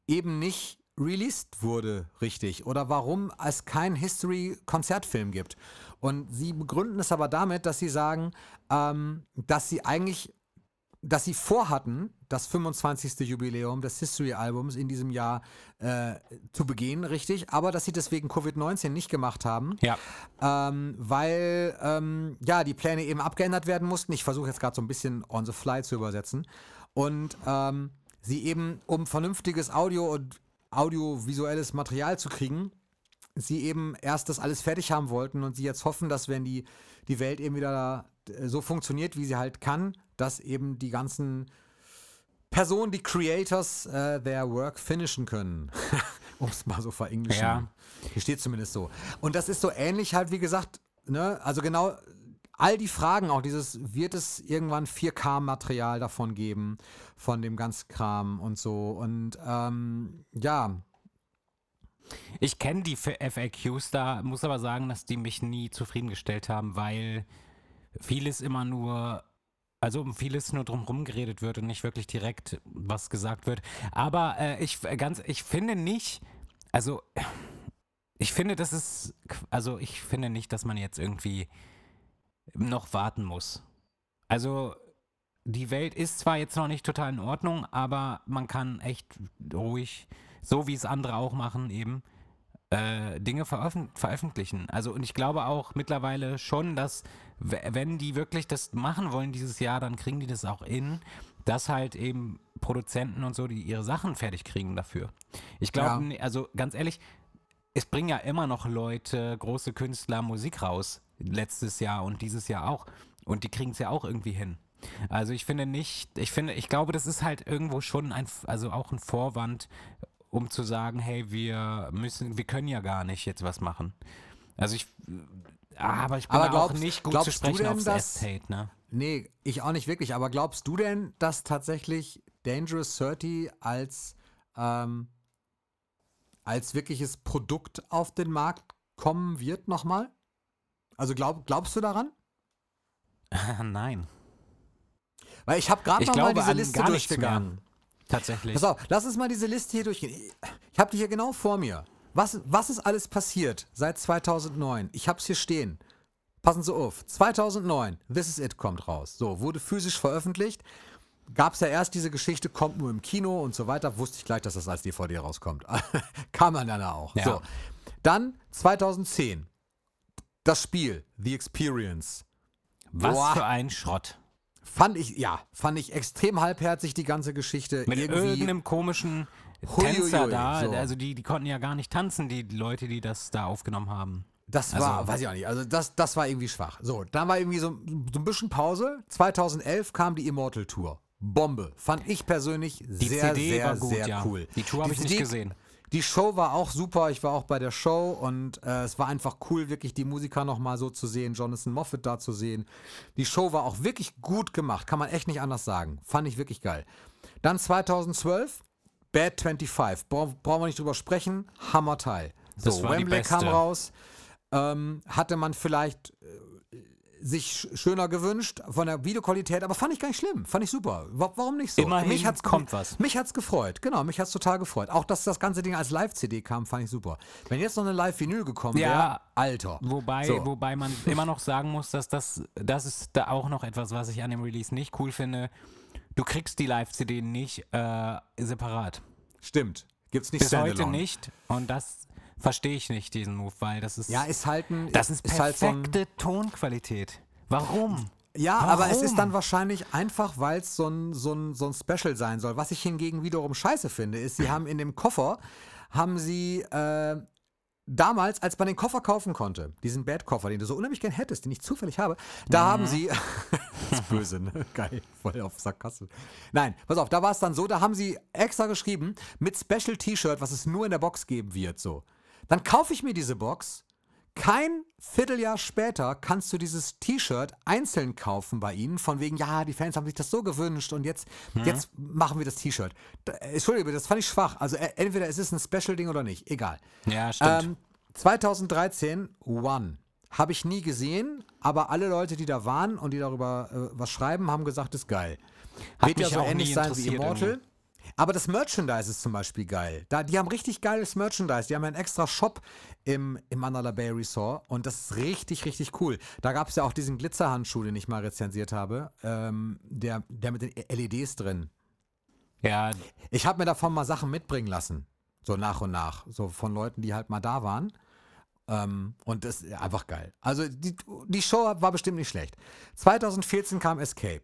eben nicht released wurde, richtig. Oder warum es keinen History-Konzertfilm gibt. Und sie begründen es aber damit, dass sie sagen, ähm, dass sie eigentlich, dass sie vorhatten, das 25. Jubiläum des History-Albums in diesem Jahr äh, zu begehen, richtig, aber dass sie deswegen Covid-19 nicht gemacht haben Ja. ähm, weil ähm, ja die Pläne eben abgeändert werden mussten. Ich versuche jetzt gerade so ein bisschen on the fly zu übersetzen. und ähm, sie eben, um vernünftiges Audio und audiovisuelles Material zu kriegen, sie eben erst das alles fertig haben wollten und sie jetzt hoffen, dass wenn die, die Welt eben wieder äh, so funktioniert, wie sie halt kann, dass eben die ganzen Personen, die Creators, äh, their work finishen können. um es mal so verenglischen. Ja. Hier steht zumindest so. Und das ist so ähnlich halt, wie gesagt, ne, also genau all die Fragen, auch dieses, wird es irgendwann 4K-Material davon geben, von dem ganzen Kram und so. Und ähm, ja, Ich kenne die FAQs da, muss aber sagen, dass die mich nie zufriedengestellt haben, weil vieles immer nur, also um vieles nur drumherum geredet wird und nicht wirklich direkt was gesagt wird. Aber äh, ich f- ganz, ich finde nicht, also ich finde, das ist, also ich finde nicht, dass man jetzt irgendwie noch warten muss. Also die Welt ist zwar jetzt noch nicht total in Ordnung, aber man kann echt ruhig, so wie es andere auch machen, eben äh, Dinge veröffent veröffentlichen. Also und ich glaube auch mittlerweile schon, dass wenn die wirklich das machen wollen dieses Jahr, dann kriegen die das auch in, dass halt eben Produzenten und so, die ihre Sachen fertig kriegen dafür. Ich glaube, Ja. also ganz ehrlich, es bringen ja immer noch Leute, große Künstler Musik raus, letztes Jahr und dieses Jahr auch. Und die kriegen es ja auch irgendwie hin. Also ich finde nicht, ich finde, ich glaube, das ist halt irgendwo schon ein, also auch ein Vorwand, um zu sagen, hey, wir müssen, wir können ja gar nicht jetzt was machen. Also ich, aber ich bin Aber da auch glaubst- nicht gut glaubst zu sprechen du denn, aufs dass- Estate, ne? Nee, ich auch nicht wirklich. Aber glaubst du denn, dass tatsächlich Dangerous 30 als, ähm, als wirkliches Produkt auf den Markt kommen wird nochmal? Also glaub, glaubst du daran? Nein, Weil ich habe gerade nochmal diese Liste durchgegangen. Tatsächlich. Pass auf, lass uns mal diese Liste hier durchgehen. Ich habe die hier genau vor mir. Was, was ist alles passiert seit 2009? Ich habe es hier stehen. Passen Sie auf. 2009, This Is It kommt raus. So, wurde physisch veröffentlicht. Gab es ja erst diese Geschichte, kommt nur im Kino und so weiter. Wusste ich gleich, dass das als DVD rauskommt. Kam man dann auch. Ja. So. Dann 2010, das Spiel, The Experience. Was Boah. für ein Schrott. Fand ich, ja, fand ich extrem halbherzig, die ganze Geschichte. Mit Irgendwie. irgendeinem komischen Huiuiui, Tänzer da. so. Also die, die konnten ja gar nicht tanzen, die Leute, die das da aufgenommen haben. Das war, Also- weiß ich auch nicht, also das, das war irgendwie schwach. So, dann war irgendwie so, so ein bisschen Pause. 2011 kam die Immortal Tour. Bombe. Fand ich persönlich Die sehr, CD sehr, war gut, sehr ja. cool. Die Tour habe ich nicht gesehen. Die Show war auch super. Ich war auch bei der Show und äh, es war einfach cool, wirklich die Musiker nochmal so zu sehen, Jonathan Moffat da zu sehen. Die Show war auch wirklich gut gemacht, kann man echt nicht anders sagen. Fand ich wirklich geil. Dann 2012, Bad 25. Bra brauchen wir nicht drüber sprechen. Hammerteil. So, Wembley kam raus. Ähm, hatte man vielleicht äh, sich sch- schöner gewünscht von der Videoqualität, aber fand ich gar nicht schlimm. Fand ich super. Wa warum nicht so? Immerhin mich hat's, kommt was. Mich hat's gefreut. Genau, mich hat's total gefreut. Auch, dass das ganze Ding als Live-CD kam, fand ich super. Wenn jetzt noch eine Live-Vinyl gekommen Ja. wäre, Alter. Wobei, So. wobei man immer noch sagen muss, dass das, das ist da auch noch etwas, was ich an dem Release nicht cool finde. Du kriegst die Live-CD nicht äh, separat. Stimmt. Gibt's nicht Bis heute nicht. Und das verstehe ich nicht, diesen Move, weil das ist, Ja, ist halt ein. das ist halt so perfekte ein, Tonqualität. Warum? Ja, aber es ist Warum? dann wahrscheinlich einfach, weil es so ein, so, ein, so ein Special sein soll. Was ich hingegen wiederum scheiße finde, ist, sie haben in dem Koffer, haben sie äh, damals, als man den Koffer kaufen konnte, diesen Bad-Koffer, den du so unheimlich gern hättest, den ich zufällig habe, da haben sie, das ist böse, ne? Geil, voll auf Sarkasmus. Nein, pass auf, da war es dann so, da haben sie extra geschrieben, mit Special T-Shirt, was es nur in der Box geben wird, so. Dann kaufe ich mir diese Box, kein Vierteljahr später kannst du dieses T-Shirt einzeln kaufen bei ihnen, von wegen, ja, die Fans haben sich das so gewünscht und jetzt, jetzt machen wir das T-Shirt. Da- Entschuldige, das fand ich schwach. Also äh, entweder es ist ein Special-Ding oder nicht, egal. Ja, stimmt. Ähm, 2013, One. Habe ich nie gesehen, aber alle Leute, die da waren und die darüber äh, was schreiben, haben gesagt, ist geil. Hat Wird ja so ähnlich sein wie Immortal. irgendwie. Aber das Merchandise ist zum Beispiel geil. Da, die haben richtig geiles Merchandise. Die haben einen extra Shop im, im Mandalay Bay Resort und das ist richtig, richtig cool. Da gab es ja auch diesen Glitzerhandschuh, den ich mal rezensiert habe, ähm, der, der mit den LEDs drin. ja, Ich habe mir davon mal Sachen mitbringen lassen. So nach und nach. So von Leuten, die halt mal da waren. Ähm, und das ist einfach geil. Also die, die Show war bestimmt nicht schlecht. 2014 kam Escape.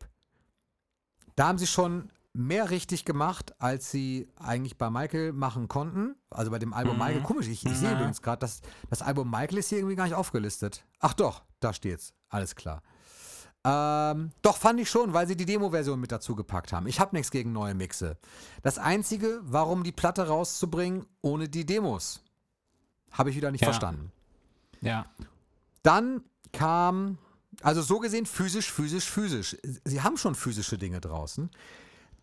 Da haben sie schon mehr richtig gemacht, als sie eigentlich bei Michael machen konnten. Also bei dem Album Michael. Komisch, ich, ich sehe Ja. übrigens gerade, dass das Album Michael ist hier irgendwie gar nicht aufgelistet. Ach doch, da steht's. Alles klar. Ähm, doch fand ich schon, weil sie die Demo-Version mit dazu gepackt haben. Ich habe nichts gegen neue Mixe. Das Einzige, warum die Platte rauszubringen ohne die Demos, habe ich wieder nicht Ja. verstanden. Ja. Dann kam, also so gesehen physisch, physisch, physisch. Sie haben schon physische Dinge draußen.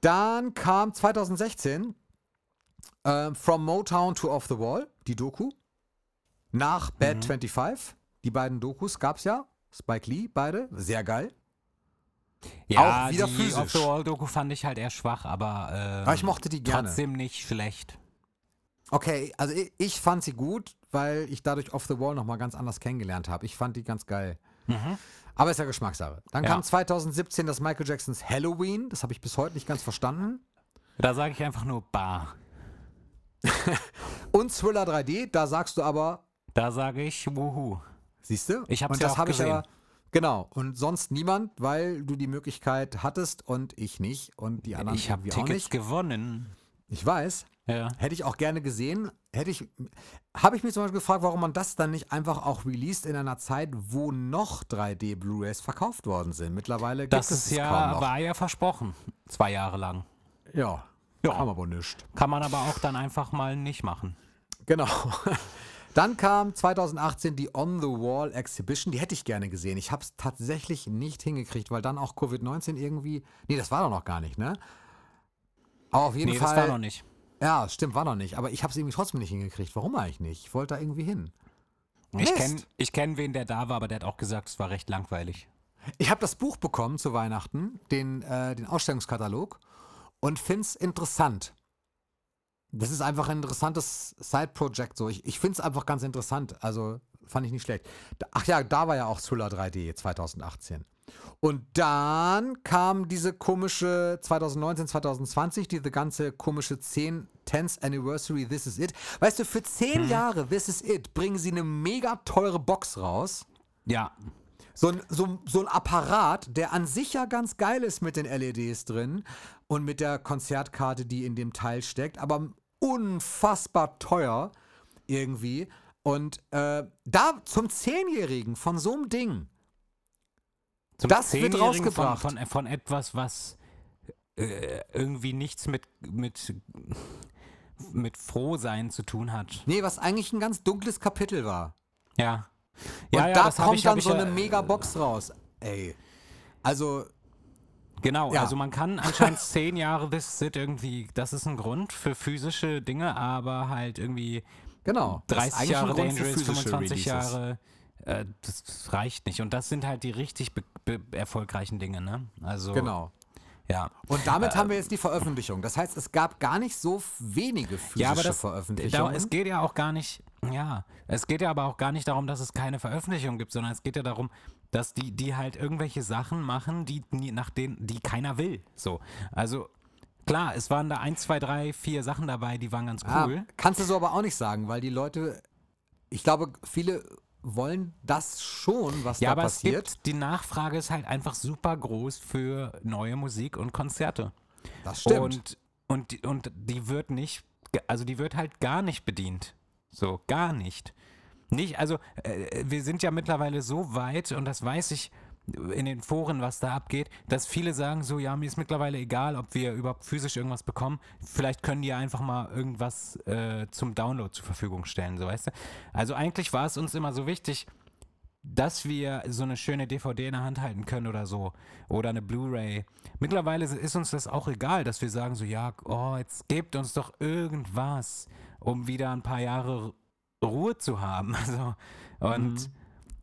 Dann kam 2016 äh, From Motown to Off the Wall, die Doku. Nach Bad 25. Die beiden Dokus gab es ja. Spike Lee, beide. Sehr geil. Ja, Auch wieder die physisch. Off-the-Wall-Doku fand ich halt eher schwach, aber, äh, Aber ich mochte die gerne. trotzdem nicht schlecht. Okay, also ich, ich fand sie gut, weil ich dadurch Off the Wall nochmal ganz anders kennengelernt habe. Ich fand die ganz geil. Aber ist ja Geschmackssache. Dann Ja. kam 2017 das Michael Jacksons Halloween. Das habe ich bis heute nicht ganz verstanden. Da sage ich einfach nur Bar. Und Thriller 3D, da sagst du aber, Da sage ich Wuhu. siehst du? Ich Und ja das auch habe ich gesehen. aber. Genau. Und sonst niemand, weil du die Möglichkeit hattest und ich nicht und die anderen Ich habe Tickets gewonnen. Ich weiß. Ja. Hätte ich auch gerne gesehen. Hätte ich, habe ich mich zum Beispiel gefragt, warum man das dann nicht einfach auch released in einer Zeit, wo noch 3D Blu-rays verkauft worden sind. Mittlerweile Das gibt es ist es kaum ja, noch. war ja versprochen. Zwei Jahre lang. Ja, Ja. kam aber nicht. Kann man aber auch dann einfach mal nicht machen. Genau. Dann kam 2018 die On the Wall Exhibition. Die hätte ich gerne gesehen. Ich habe es tatsächlich nicht hingekriegt, weil dann auch Covid-19 irgendwie. Nee, das war doch noch gar nicht, ne? Aber auf jeden Nee, Fall. das war noch nicht. Ja, stimmt, war noch nicht. Aber ich habe es irgendwie trotzdem nicht hingekriegt. Warum eigentlich nicht? Ich wollte da irgendwie hin. Ich kenne ich kenn wen, der da war, aber der hat auch gesagt, es war recht langweilig. Ich habe das Buch bekommen zu Weihnachten, den, äh, den Ausstellungskatalog, und finde es interessant. Das ist einfach ein interessantes Side-Project. So. Ich, ich finde es einfach ganz interessant. Also fand ich nicht schlecht. Ach ja, da war ja auch Thriller 3D 2018. Und dann kam diese komische 2019, 2020, diese ganze komische 10, 10th Anniversary This Is It. Weißt du, für 10 Jahre This Is It bringen sie eine mega teure Box raus. Ja, So ein, so, so ein Apparat, der an sich ja ganz geil ist mit den LEDs drin und mit der Konzertkarte, die in dem Teil steckt, aber unfassbar teuer irgendwie. Und äh, da zum Zehnjährigen von so einem Ding. zum Das wird rausgebracht. Von, von, von etwas, was äh, irgendwie nichts mit, mit, mit Frohsein zu tun hat. Nee, was eigentlich ein ganz dunkles Kapitel war. Ja. Und Ja, ja, da kommt ich, dann so ja, eine mega Box raus. Ey. Also, Genau, Ja. also man kann anscheinend zehn Jahre This Sit irgendwie, das ist ein Grund für physische Dinge, aber halt irgendwie genau. das ist 30 eigentlich ein Jahre Dangerous, physische 25 Releases. Jahre, äh, das, reicht nicht. Und das sind halt die richtig erfolgreichen Dinge, ne? Also, Genau. Ja. Und damit haben wir jetzt die Veröffentlichung. Das heißt, es gab gar nicht so wenige physische Ja, aber das, da, Veröffentlichungen. es geht ja auch gar nicht, ja, es geht ja aber auch gar nicht darum, dass es keine Veröffentlichung gibt, sondern es geht ja darum, dass die, die halt irgendwelche Sachen machen, die, nach denen, die keiner will. So. Also, klar, es waren da eins, zwei, drei, vier Sachen dabei, die waren ganz Ah, cool. kannst du so aber auch nicht sagen, weil die Leute, ich glaube, viele wollen das schon, was Ja, da aber passiert. es gibt, die Nachfrage ist halt einfach super groß für neue Musik und Konzerte. das stimmt. Und, und, die- und die wird nicht, also die wird halt gar nicht bedient. So, gar nicht. Nicht, also äh, wir sind ja mittlerweile so weit und das weiß ich in den Foren, was da abgeht, dass viele sagen so, ja, mir ist mittlerweile egal, ob wir überhaupt physisch irgendwas bekommen. Vielleicht können die einfach mal irgendwas äh, zum Download zur Verfügung stellen, so weißt du. Also eigentlich war es uns immer so wichtig, dass wir so eine schöne DVD in der Hand halten können oder so. Oder eine Blu-ray. Mittlerweile ist uns das auch egal, dass wir sagen so, ja, oh, jetzt gebt uns doch irgendwas, um wieder ein paar Jahre Ruhe zu haben. Also, und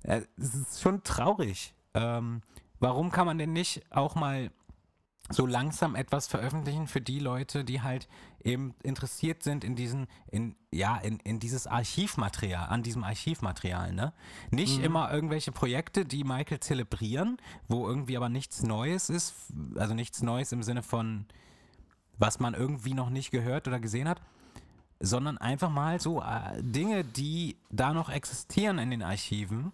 äh, es ist schon traurig. Ähm, warum kann man denn nicht auch mal so langsam etwas veröffentlichen für die Leute, die halt eben interessiert sind in diesen, in, ja, in, in dieses Archivmaterial, an diesem Archivmaterial, ne? Nicht immer irgendwelche Projekte, die Michael zelebrieren, wo irgendwie aber nichts Neues ist, also nichts Neues im Sinne von, was man irgendwie noch nicht gehört oder gesehen hat, sondern einfach mal so äh, Dinge, die da noch existieren in den Archiven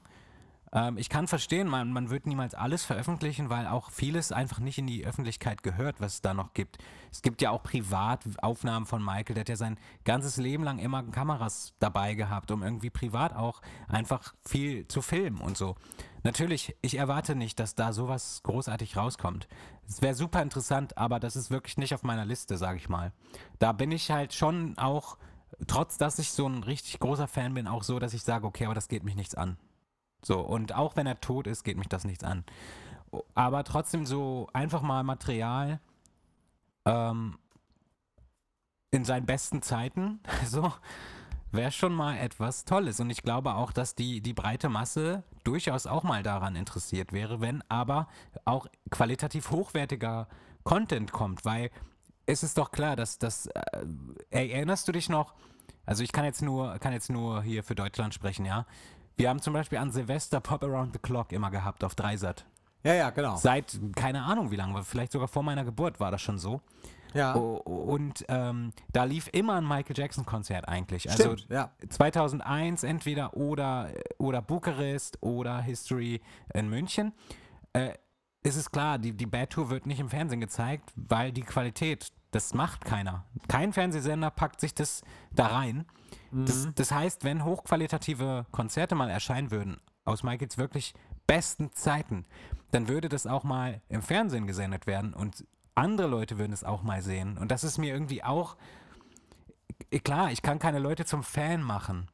Ähm, ich kann verstehen, man, man wird niemals alles veröffentlichen, weil auch vieles einfach nicht in die Öffentlichkeit gehört, was es da noch gibt. Es gibt ja auch Privataufnahmen von Michael, der hat ja sein ganzes Leben lang immer Kameras dabei gehabt, um irgendwie privat auch einfach viel zu filmen und so. Natürlich, ich erwarte nicht, dass da sowas großartig rauskommt. Es wäre super interessant, aber das ist wirklich nicht auf meiner Liste, sage ich mal. Da bin ich halt schon auch, trotz dass ich so ein richtig großer Fan bin, auch so, dass ich sage, okay, aber das geht mich nichts an. So, und auch wenn er tot ist, geht mich das nichts an. Aber trotzdem so einfach mal Material ähm, in seinen besten Zeiten, so, wäre schon mal etwas Tolles. Und ich glaube auch, dass die, die breite Masse durchaus auch mal daran interessiert wäre, wenn aber auch qualitativ hochwertiger Content kommt, weil es ist doch klar, dass das, äh, erinnerst du dich noch, also ich kann jetzt nur, kann jetzt nur hier für Deutschland sprechen, ja. Wir haben zum Beispiel an Silvester Pop Around the Clock immer gehabt auf Dreisat. Ja, ja, genau. Seit keine Ahnung wie lange, vielleicht sogar vor meiner Geburt war das schon so. Ja. Und ähm, da lief immer ein Michael Jackson Konzert eigentlich. Stimmt, also ja. 2001 entweder oder, oder Bukarest oder History in München. Äh, ist es klar, die, die Bad Tour wird nicht im Fernsehen gezeigt, weil die Qualität, das macht keiner. Kein Fernsehsender packt sich das da rein. Das, das heißt, wenn hochqualitative Konzerte mal erscheinen würden, aus Michaels wirklich besten Zeiten, dann würde das auch mal im Fernsehen gesendet werden und andere Leute würden es auch mal sehen. Und das ist mir irgendwie auch, eh, klar, ich kann keine Leute zum Fan machen.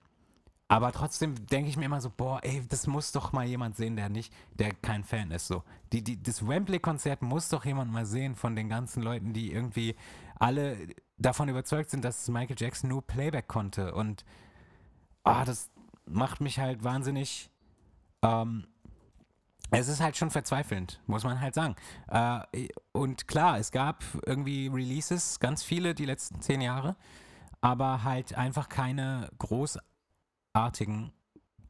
Aber trotzdem denke ich mir immer so, boah, ey, das muss doch mal jemand sehen, der nicht, der kein Fan ist. So, die, die, das Wembley-Konzert muss doch jemand mal sehen von den ganzen Leuten, die irgendwie alle davon überzeugt sind, dass Michael Jackson nur Playback konnte. Und ah, das macht mich halt wahnsinnig. Ähm, es ist halt schon verzweifelnd, muss man halt sagen. Äh, und klar, es gab irgendwie Releases, ganz viele die letzten zehn Jahre, aber halt einfach keine großartigen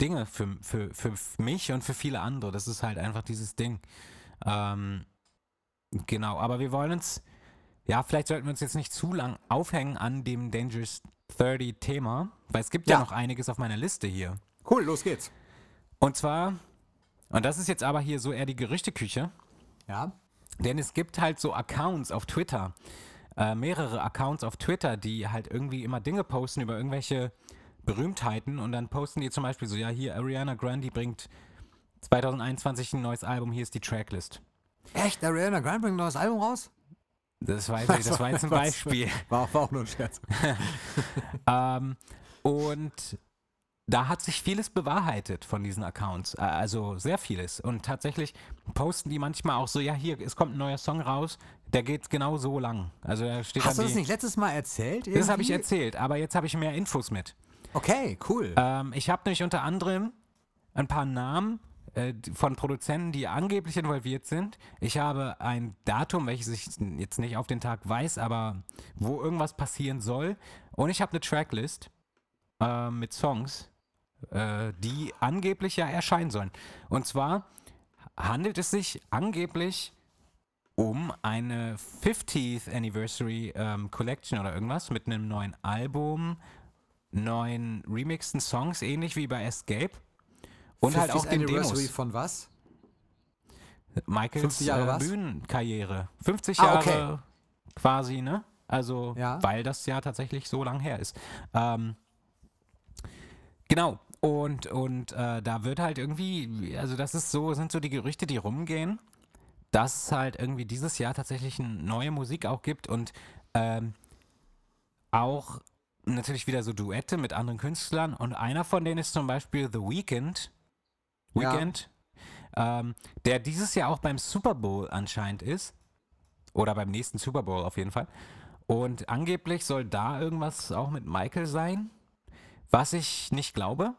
Dinge für, für, für mich und für viele andere. Das ist halt einfach dieses Ding. Ähm, genau, aber wir wollen uns, ja, vielleicht sollten wir uns jetzt nicht zu lang aufhängen an dem Dangerous 30 Thema, weil es gibt ja, Ja. noch einiges auf meiner Liste hier. Cool, los geht's. Und zwar, und das ist jetzt aber hier so eher die Gerüchteküche, Ja. denn es gibt halt so Accounts auf Twitter, äh, mehrere Accounts auf Twitter, die halt irgendwie immer Dinge posten über irgendwelche Berühmtheiten und dann posten die zum Beispiel so, ja, hier Ariana Grande bringt 2021 ein neues Album, hier ist die Tracklist. Echt? Ariana Grande bringt ein neues Album raus? Das war, jetzt, das war jetzt ein Beispiel. War, war auch nur ein Scherz. ähm, und da hat sich vieles bewahrheitet von diesen Accounts. Äh, Also sehr vieles. Und tatsächlich posten die manchmal auch so, ja, hier, es kommt ein neuer Song raus, der geht genau so lang. Also da steht Hast du das nicht letztes Mal erzählt? Das habe ich irgendwie? erzählt, aber jetzt habe ich mehr Infos mit. Okay, cool. Ähm, ich habe nämlich unter anderem ein paar Namen äh, von Produzenten, die angeblich involviert sind. Ich habe ein Datum, welches ich jetzt nicht auf den Tag weiß, aber wo irgendwas passieren soll. Und ich habe eine Tracklist äh, mit Songs, äh, die angeblich ja erscheinen sollen. Und zwar handelt es sich angeblich um eine 50th Anniversary ähm, Collection oder irgendwas mit einem neuen Album, neuen remixten Songs, ähnlich wie bei Escape. Und halt auch 50th den Anniversary Demos. von was? Michaels 50 Jahre äh? Bühnenkarriere. 50 Ah, Jahre okay. quasi, ne? Also, Ja. weil das ja tatsächlich so lang her ist. Ähm, genau. Und, und äh, da wird halt irgendwie, also das ist so, sind so die Gerüchte, die rumgehen, dass es halt irgendwie dieses Jahr tatsächlich eine neue Musik auch gibt und ähm, auch natürlich wieder so Duette mit anderen Künstlern und einer von denen ist zum Beispiel The Weeknd. Ja. Weekend, ähm, der dieses Jahr auch beim Super Bowl anscheinend ist. Oder beim nächsten Super Bowl auf jeden Fall. Und angeblich soll da irgendwas auch mit Michael sein, was ich nicht glaube,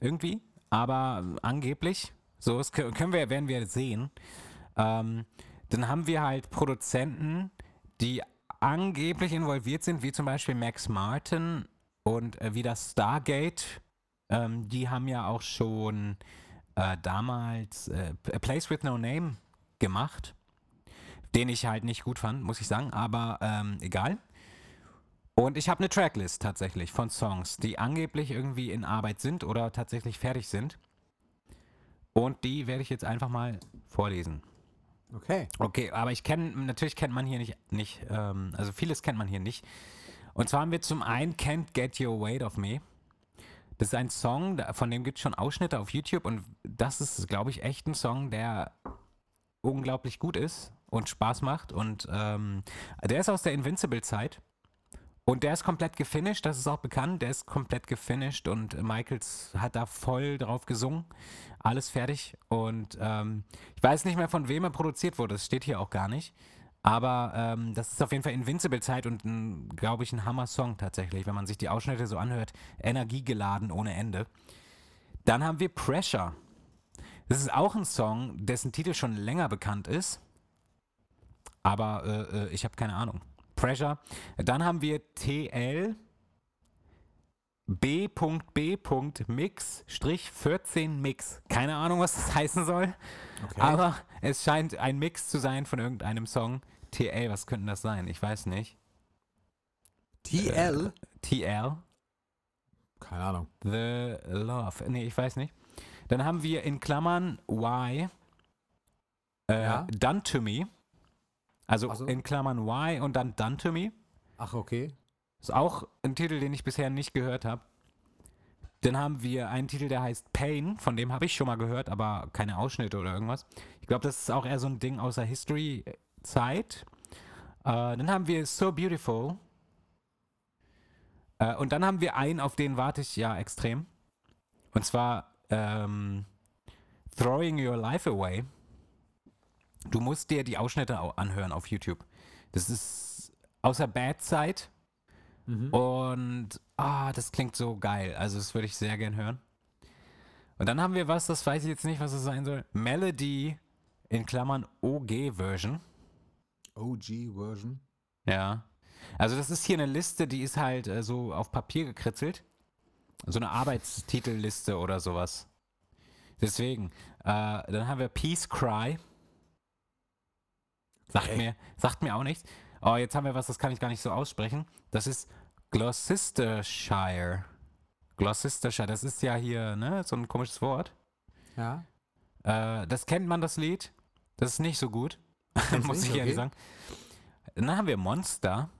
irgendwie. Aber angeblich, so kö- können wir, werden wir sehen. Ähm, dann haben wir halt Produzenten, die angeblich involviert sind, wie zum Beispiel Max Martin und äh, wie das Stargate. Ähm, die haben ja auch schon äh, damals äh, A Place with No Name gemacht, den ich halt nicht gut fand, muss ich sagen, aber ähm, egal. Und ich habe eine Tracklist tatsächlich von Songs, die angeblich irgendwie in Arbeit sind oder tatsächlich fertig sind. Und die werde ich jetzt einfach mal vorlesen. Okay. Okay, aber ich kenne, natürlich kennt man hier nicht, nicht ähm, also vieles kennt man hier nicht. Und zwar haben wir zum einen Can't Get Your Weight of Me. Das ist ein Song, von dem gibt es schon Ausschnitte auf YouTube und das ist, glaube ich, echt ein Song, der unglaublich gut ist und Spaß macht. Und ähm, der ist aus der Invincible-Zeit. Und der ist komplett gefinisht, das ist auch bekannt. Der ist komplett gefinisht und Michaels hat da voll drauf gesungen. Alles fertig. Und ähm, ich weiß nicht mehr, von wem er produziert wurde. Das steht hier auch gar nicht. Aber ähm, das ist auf jeden Fall Invincible-Zeit und, glaube ich, ein Hammer-Song tatsächlich, wenn man sich die Ausschnitte so anhört. Energiegeladen ohne Ende. Dann haben wir Pressure. Das ist auch ein Song, dessen Titel schon länger bekannt ist. Aber äh, äh, ich habe keine Ahnung. Pressure. Dann haben wir TL B.B.Mix 14 Keine Ahnung, was das heißen soll. okay. Aber es scheint ein Mix zu sein von irgendeinem Song. TL, was könnte das sein? Ich weiß nicht. TL? TL, Keine Ahnung. The Love. Nee, ich weiß nicht. Dann haben wir in Klammern Y äh, Ja. Done to Me. Also Ach so. in Klammern Y und dann Done to Me. Ach, okay. Ist auch ein Titel, den ich bisher nicht gehört habe. Dann haben wir einen Titel, der heißt Pain, von dem habe ich schon mal gehört, aber keine Ausschnitte oder irgendwas. Ich glaube, das ist auch eher so ein Ding aus der History-Zeit. Äh, dann haben wir So Beautiful. Äh, und dann haben wir einen, auf den warte ich ja extrem. Und zwar ähm, Throwing Your Life Away. Du musst dir die Ausschnitte au- anhören auf YouTube. Das ist aus der Bad-Zeit. Mhm. Und ah, das klingt so geil. Also das würde ich sehr gern hören. Und dann haben wir was, das weiß ich jetzt nicht, was es sein soll. Melody in Klammern OG-Version. OG-Version. Ja. Also das ist hier eine Liste, die ist halt äh, so auf Papier gekritzelt. So eine Arbeitstitelliste oder sowas. Deswegen. Äh, dann haben wir Peace Cry. Sagt, Okay. mir, sagt mir auch nichts. Oh, jetzt haben wir was, das kann ich gar nicht so aussprechen. Das ist Gloucestershire. Gloucestershire, das ist ja hier, ne, so ein komisches Wort. Ja. Äh, das kennt man, das Lied. Das ist nicht so gut. Muss ich ehrlich Okay. sagen. Dann haben wir Monster.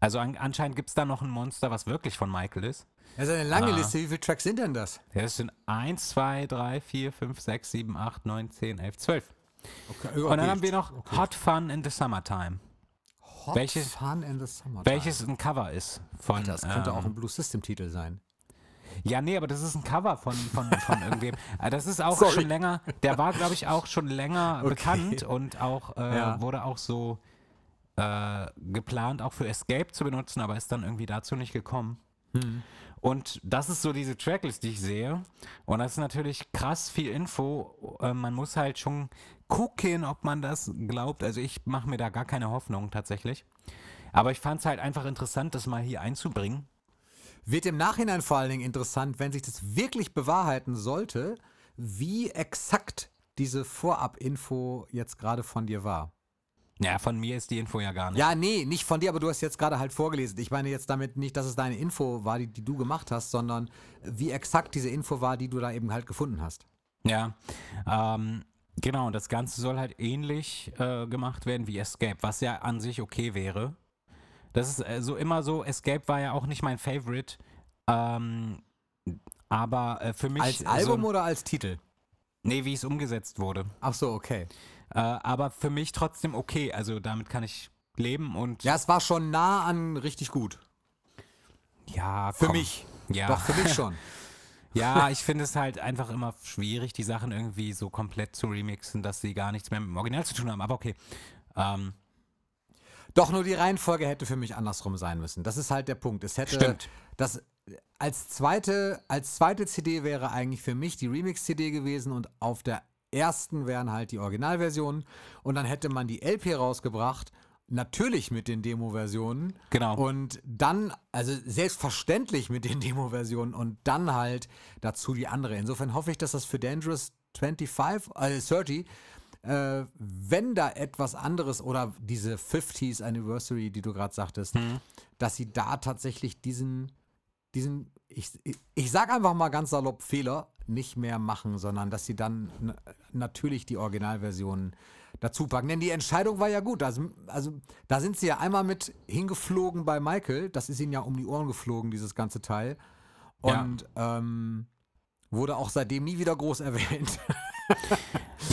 Also an, anscheinend gibt es da noch ein Monster, was wirklich von Michael ist. Das ist eine lange Ah. Liste. Wie viele Tracks sind denn das? Ja, Das sind 1, 2, 3, 4, 5, 6, 7, 8, 9, 10, 11, 12. Okay. Und dann haben wir noch okay. Hot Fun in the Summertime. Hot welches- Fun in the Summertime. Welches ein Cover ist von. Alter, das könnte ähm, auch ein Blue System-Titel sein. Ja, nee, aber das ist ein Cover von, von, von irgendwem. Äh, Das ist auch Sorry. schon länger, der war, glaube ich, auch schon länger Okay. bekannt und auch äh, Ja. wurde auch so äh, geplant, auch für Escape zu benutzen, aber ist dann irgendwie dazu nicht gekommen. Hm. Und das ist so diese Tracklist, die ich sehe. Und das ist natürlich krass viel Info. Äh, man muss halt schon gucken, ob man das glaubt. Also ich mache mir da gar keine Hoffnung tatsächlich. Aber ich fand es halt einfach interessant, das mal hier einzubringen. Wird im Nachhinein vor allen Dingen interessant, wenn sich das wirklich bewahrheiten sollte, wie exakt diese Vorab-Info jetzt gerade von dir war. Ja, von mir ist die Info ja gar nicht. Ja, nee, nicht von dir, aber du hast jetzt gerade halt vorgelesen. Ich meine jetzt damit nicht, dass es deine Info war, die, die du gemacht hast, sondern wie exakt diese Info war, die du da eben halt gefunden hast. Ja, ähm, genau, und das Ganze soll halt ähnlich äh, gemacht werden wie Escape, was ja an sich okay wäre. Das ist äh, so immer so, Escape war ja auch nicht mein Favorite, ähm, aber äh, für mich... Als Album so, oder als Titel? Nee, wie es umgesetzt wurde. Ach so, okay. Äh, aber für mich trotzdem okay, also damit kann ich leben und... Ja, es war schon nah an richtig gut. ja Für komm. mich. Ja. Doch, für mich schon. Ja, ich finde es halt einfach immer schwierig, die Sachen irgendwie so komplett zu remixen, dass sie gar nichts mehr mit dem Original zu tun haben. Aber okay. Ähm, Doch, nur die Reihenfolge hätte für mich andersrum sein müssen. Das ist halt der Punkt. Es hätte Stimmt. das als zweite, als zweite CD wäre eigentlich für mich die Remix-CD gewesen und auf der ersten wären halt die Originalversionen und dann hätte man die LP rausgebracht, natürlich mit den Demo-Versionen Genau. und dann, also selbstverständlich mit den Demo-Versionen und dann halt dazu die andere. Insofern hoffe ich, dass das für Dangerous 25, äh, 30 äh, wenn da etwas anderes oder diese 50s Anniversary, die du gerade sagtest, dass sie da tatsächlich diesen, diesen, ich, ich, ich sag einfach mal ganz salopp Fehler nicht mehr machen, sondern dass sie dann natürlich die Originalversion dazu packen. Denn die Entscheidung war ja gut. Also, also da sind sie ja einmal mit hingeflogen bei Michael. Das ist ihnen ja um die Ohren geflogen, dieses ganze Teil. Ja. Und ähm, wurde auch seitdem nie wieder groß erwähnt.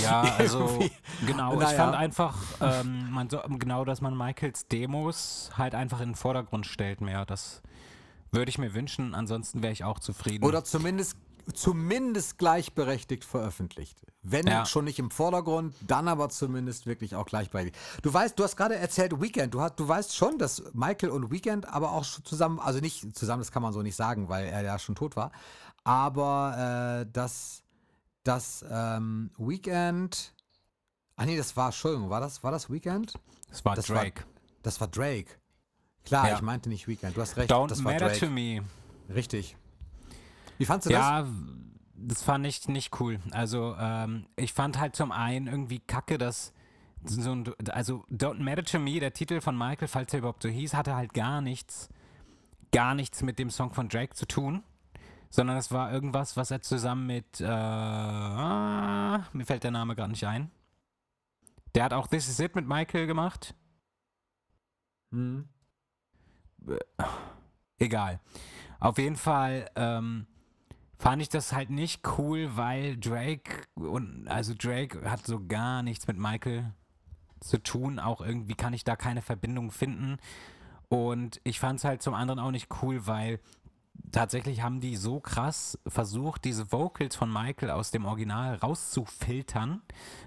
Ja, also genau. Ich Naja. fand einfach, ähm, man so, genau, dass man Michaels Demos halt einfach in den Vordergrund stellt mehr. Das würde ich mir wünschen. Ansonsten wäre ich auch zufrieden. Oder zumindest, zumindest gleichberechtigt veröffentlicht. Wenn Ja. schon nicht im Vordergrund, dann aber zumindest wirklich auch gleichberechtigt. Du weißt, du hast gerade erzählt Weekend. Du, hast, du weißt schon, dass Michael und Weekend aber auch zusammen, also nicht zusammen, das kann man so nicht sagen, weil er ja schon tot war. Aber äh, dass das ähm, Weekend. Ah nee, das war, Entschuldigung, war das, war das Weekend? das war das war- Drake. Das war Drake. Klar, Ja. ich meinte nicht Weekend. Du hast recht, Don't das war matter Drake. to me. Richtig. Wie fandst du das? Ja, das fand ich nicht cool. Also, ähm, ich fand halt zum einen irgendwie kacke, dass so ein, also Don't Matter to Me, der Titel von Michael, falls er überhaupt so hieß, hatte halt gar nichts, gar nichts mit dem Song von Drake zu tun. Sondern es war irgendwas, was er zusammen mit, äh, ah, mir fällt der Name gerade nicht ein. Der hat auch This Is It mit Michael gemacht. Hm. Egal. Auf jeden Fall ähm, fand ich das halt nicht cool, weil Drake und also Drake hat so gar nichts mit Michael zu tun. Auch irgendwie kann ich da keine Verbindung finden. Und ich fand es halt zum anderen auch nicht cool, weil tatsächlich haben die so krass versucht, diese Vocals von Michael aus dem Original rauszufiltern,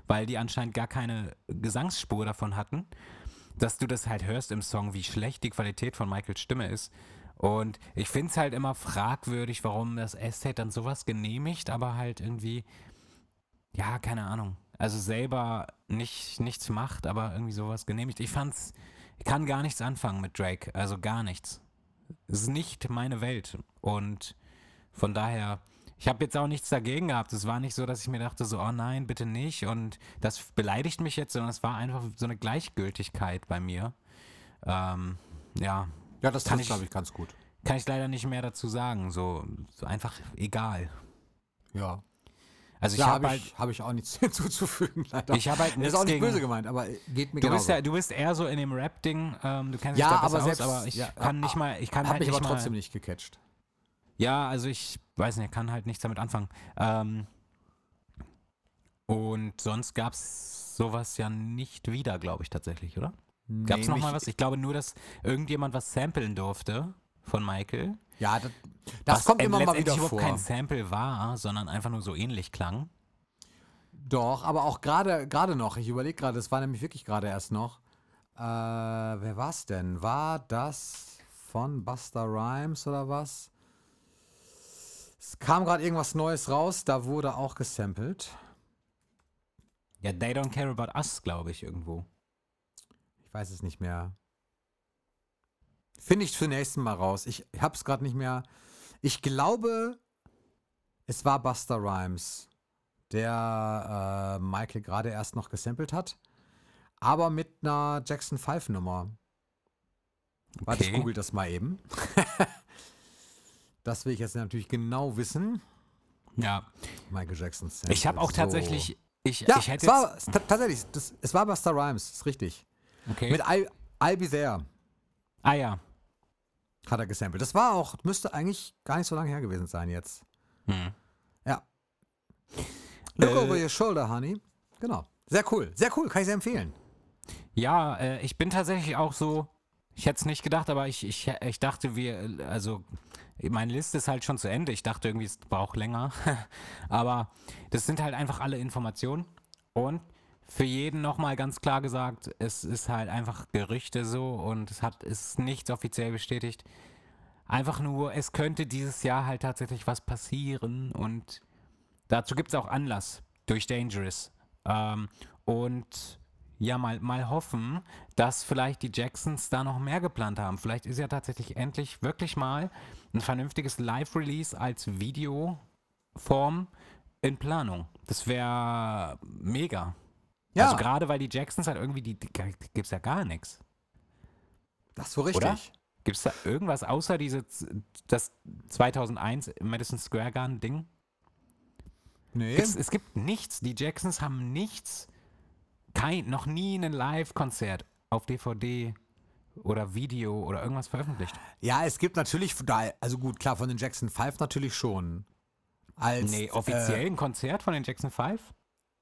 weil die anscheinend gar keine Gesangsspur davon hatten, dass du das halt hörst im Song, wie schlecht die Qualität von Michaels Stimme ist. Und ich finde es halt immer fragwürdig, warum das Estate dann sowas genehmigt, aber halt irgendwie, ja, keine Ahnung. Also selber nicht, nichts macht, aber irgendwie sowas genehmigt. Ich fand's, ich kann gar nichts anfangen mit Drake, also gar nichts. Es ist nicht meine Welt. Und von daher, ich habe jetzt auch nichts dagegen gehabt. Es war nicht so, dass ich mir dachte, so, oh nein, bitte nicht. Und das beleidigt mich jetzt, sondern es war einfach so eine Gleichgültigkeit bei mir. Ähm, ja, Ja, das Kann trifft, ich- glaube ich, ganz gut. kann ich leider nicht mehr dazu sagen. So, so einfach egal. Ja. Also ich ja, habe habe halt, ich, hab ich auch nichts hinzuzufügen, leider. ich habe halt ist nichts auch nicht gegen, böse gemeint, aber geht mir Du bist, ja, du bist eher so in dem Rap-Ding, ähm, du kennst Ja, dich da aber selbst- aus, aber ich ja, kann nicht mal, ich kann halt mich nicht aber mal, trotzdem nicht gecatcht. Ja, also ich weiß nicht, kann halt nichts damit anfangen. Ähm, und sonst gab es sowas ja nicht wieder, glaube ich tatsächlich, oder? Gab es Nee, noch mal mich- was? Ich glaube nur, dass irgendjemand was samplen durfte von Michael. Ja, das, das kommt immer mal wieder vor. kein Sample war, sondern einfach nur so ähnlich klang. Doch, aber auch gerade gerade noch. Ich überlege gerade, es war nämlich wirklich gerade erst noch. Äh, wer war's denn? War das von Buster Rhymes oder was? Es kam gerade irgendwas Neues raus, da wurde auch gesampelt. Ja, They Don't Care About Us, glaube ich, irgendwo. Ich weiß es nicht mehr. Finde ich für nächsten Mal raus. Ich hab's gerade nicht mehr. Ich glaube, es war Buster Rhymes, der äh, Michael gerade erst noch gesampelt hat. Aber mit einer Jackson 5 Nummer. Warte, ich Okay. google das mal eben. das will ich jetzt natürlich genau wissen. Ja, Michael Jackson Sample. ich habe auch So. tatsächlich, ich, Ja, ich hätte es war tatsächlich, das, es war Buster Rhymes, ist richtig. okay. Mit I, I'll Be There. ah ja, Hat er gesampelt. Das war auch, müsste eigentlich gar nicht so lange her gewesen sein jetzt. hm. Ja. Look Äh, over your shoulder, honey. Genau. Sehr cool. Sehr cool. Kann ich sehr empfehlen. Ja, äh, ich bin tatsächlich auch so, ich hätte es nicht gedacht, aber ich, ich, ich dachte, wir, äh, also meine Liste ist halt schon zu Ende. Ich dachte irgendwie, es braucht länger. aber das sind halt einfach alle Informationen. Und für jeden nochmal ganz klar gesagt, es ist halt einfach Gerüchte so und es hat ist nichts offiziell bestätigt. Einfach nur, es könnte dieses Jahr halt tatsächlich was passieren und dazu gibt es auch Anlass durch Dangerous. Ähm, und ja, mal, mal hoffen, dass vielleicht die Jacksons da noch mehr geplant haben. Vielleicht ist ja tatsächlich endlich wirklich mal ein vernünftiges Live-Release als Videoform in Planung. Das wäre mega. Ja, Also gerade weil die Jacksons halt irgendwie, die, die gibt es ja gar nichts. das ist so richtig. Oder? Gibt es da irgendwas außer diese, das 2001 Madison Square Garden Ding? Nee. Es, es gibt nichts. Die Jacksons haben nichts, kein, noch nie ein Live-Konzert auf DVD oder Video oder irgendwas veröffentlicht. Ja, es gibt natürlich, also gut, klar, von den Jackson 5 natürlich schon. Als, Nee, offiziell ein Konzert von den Jackson 5?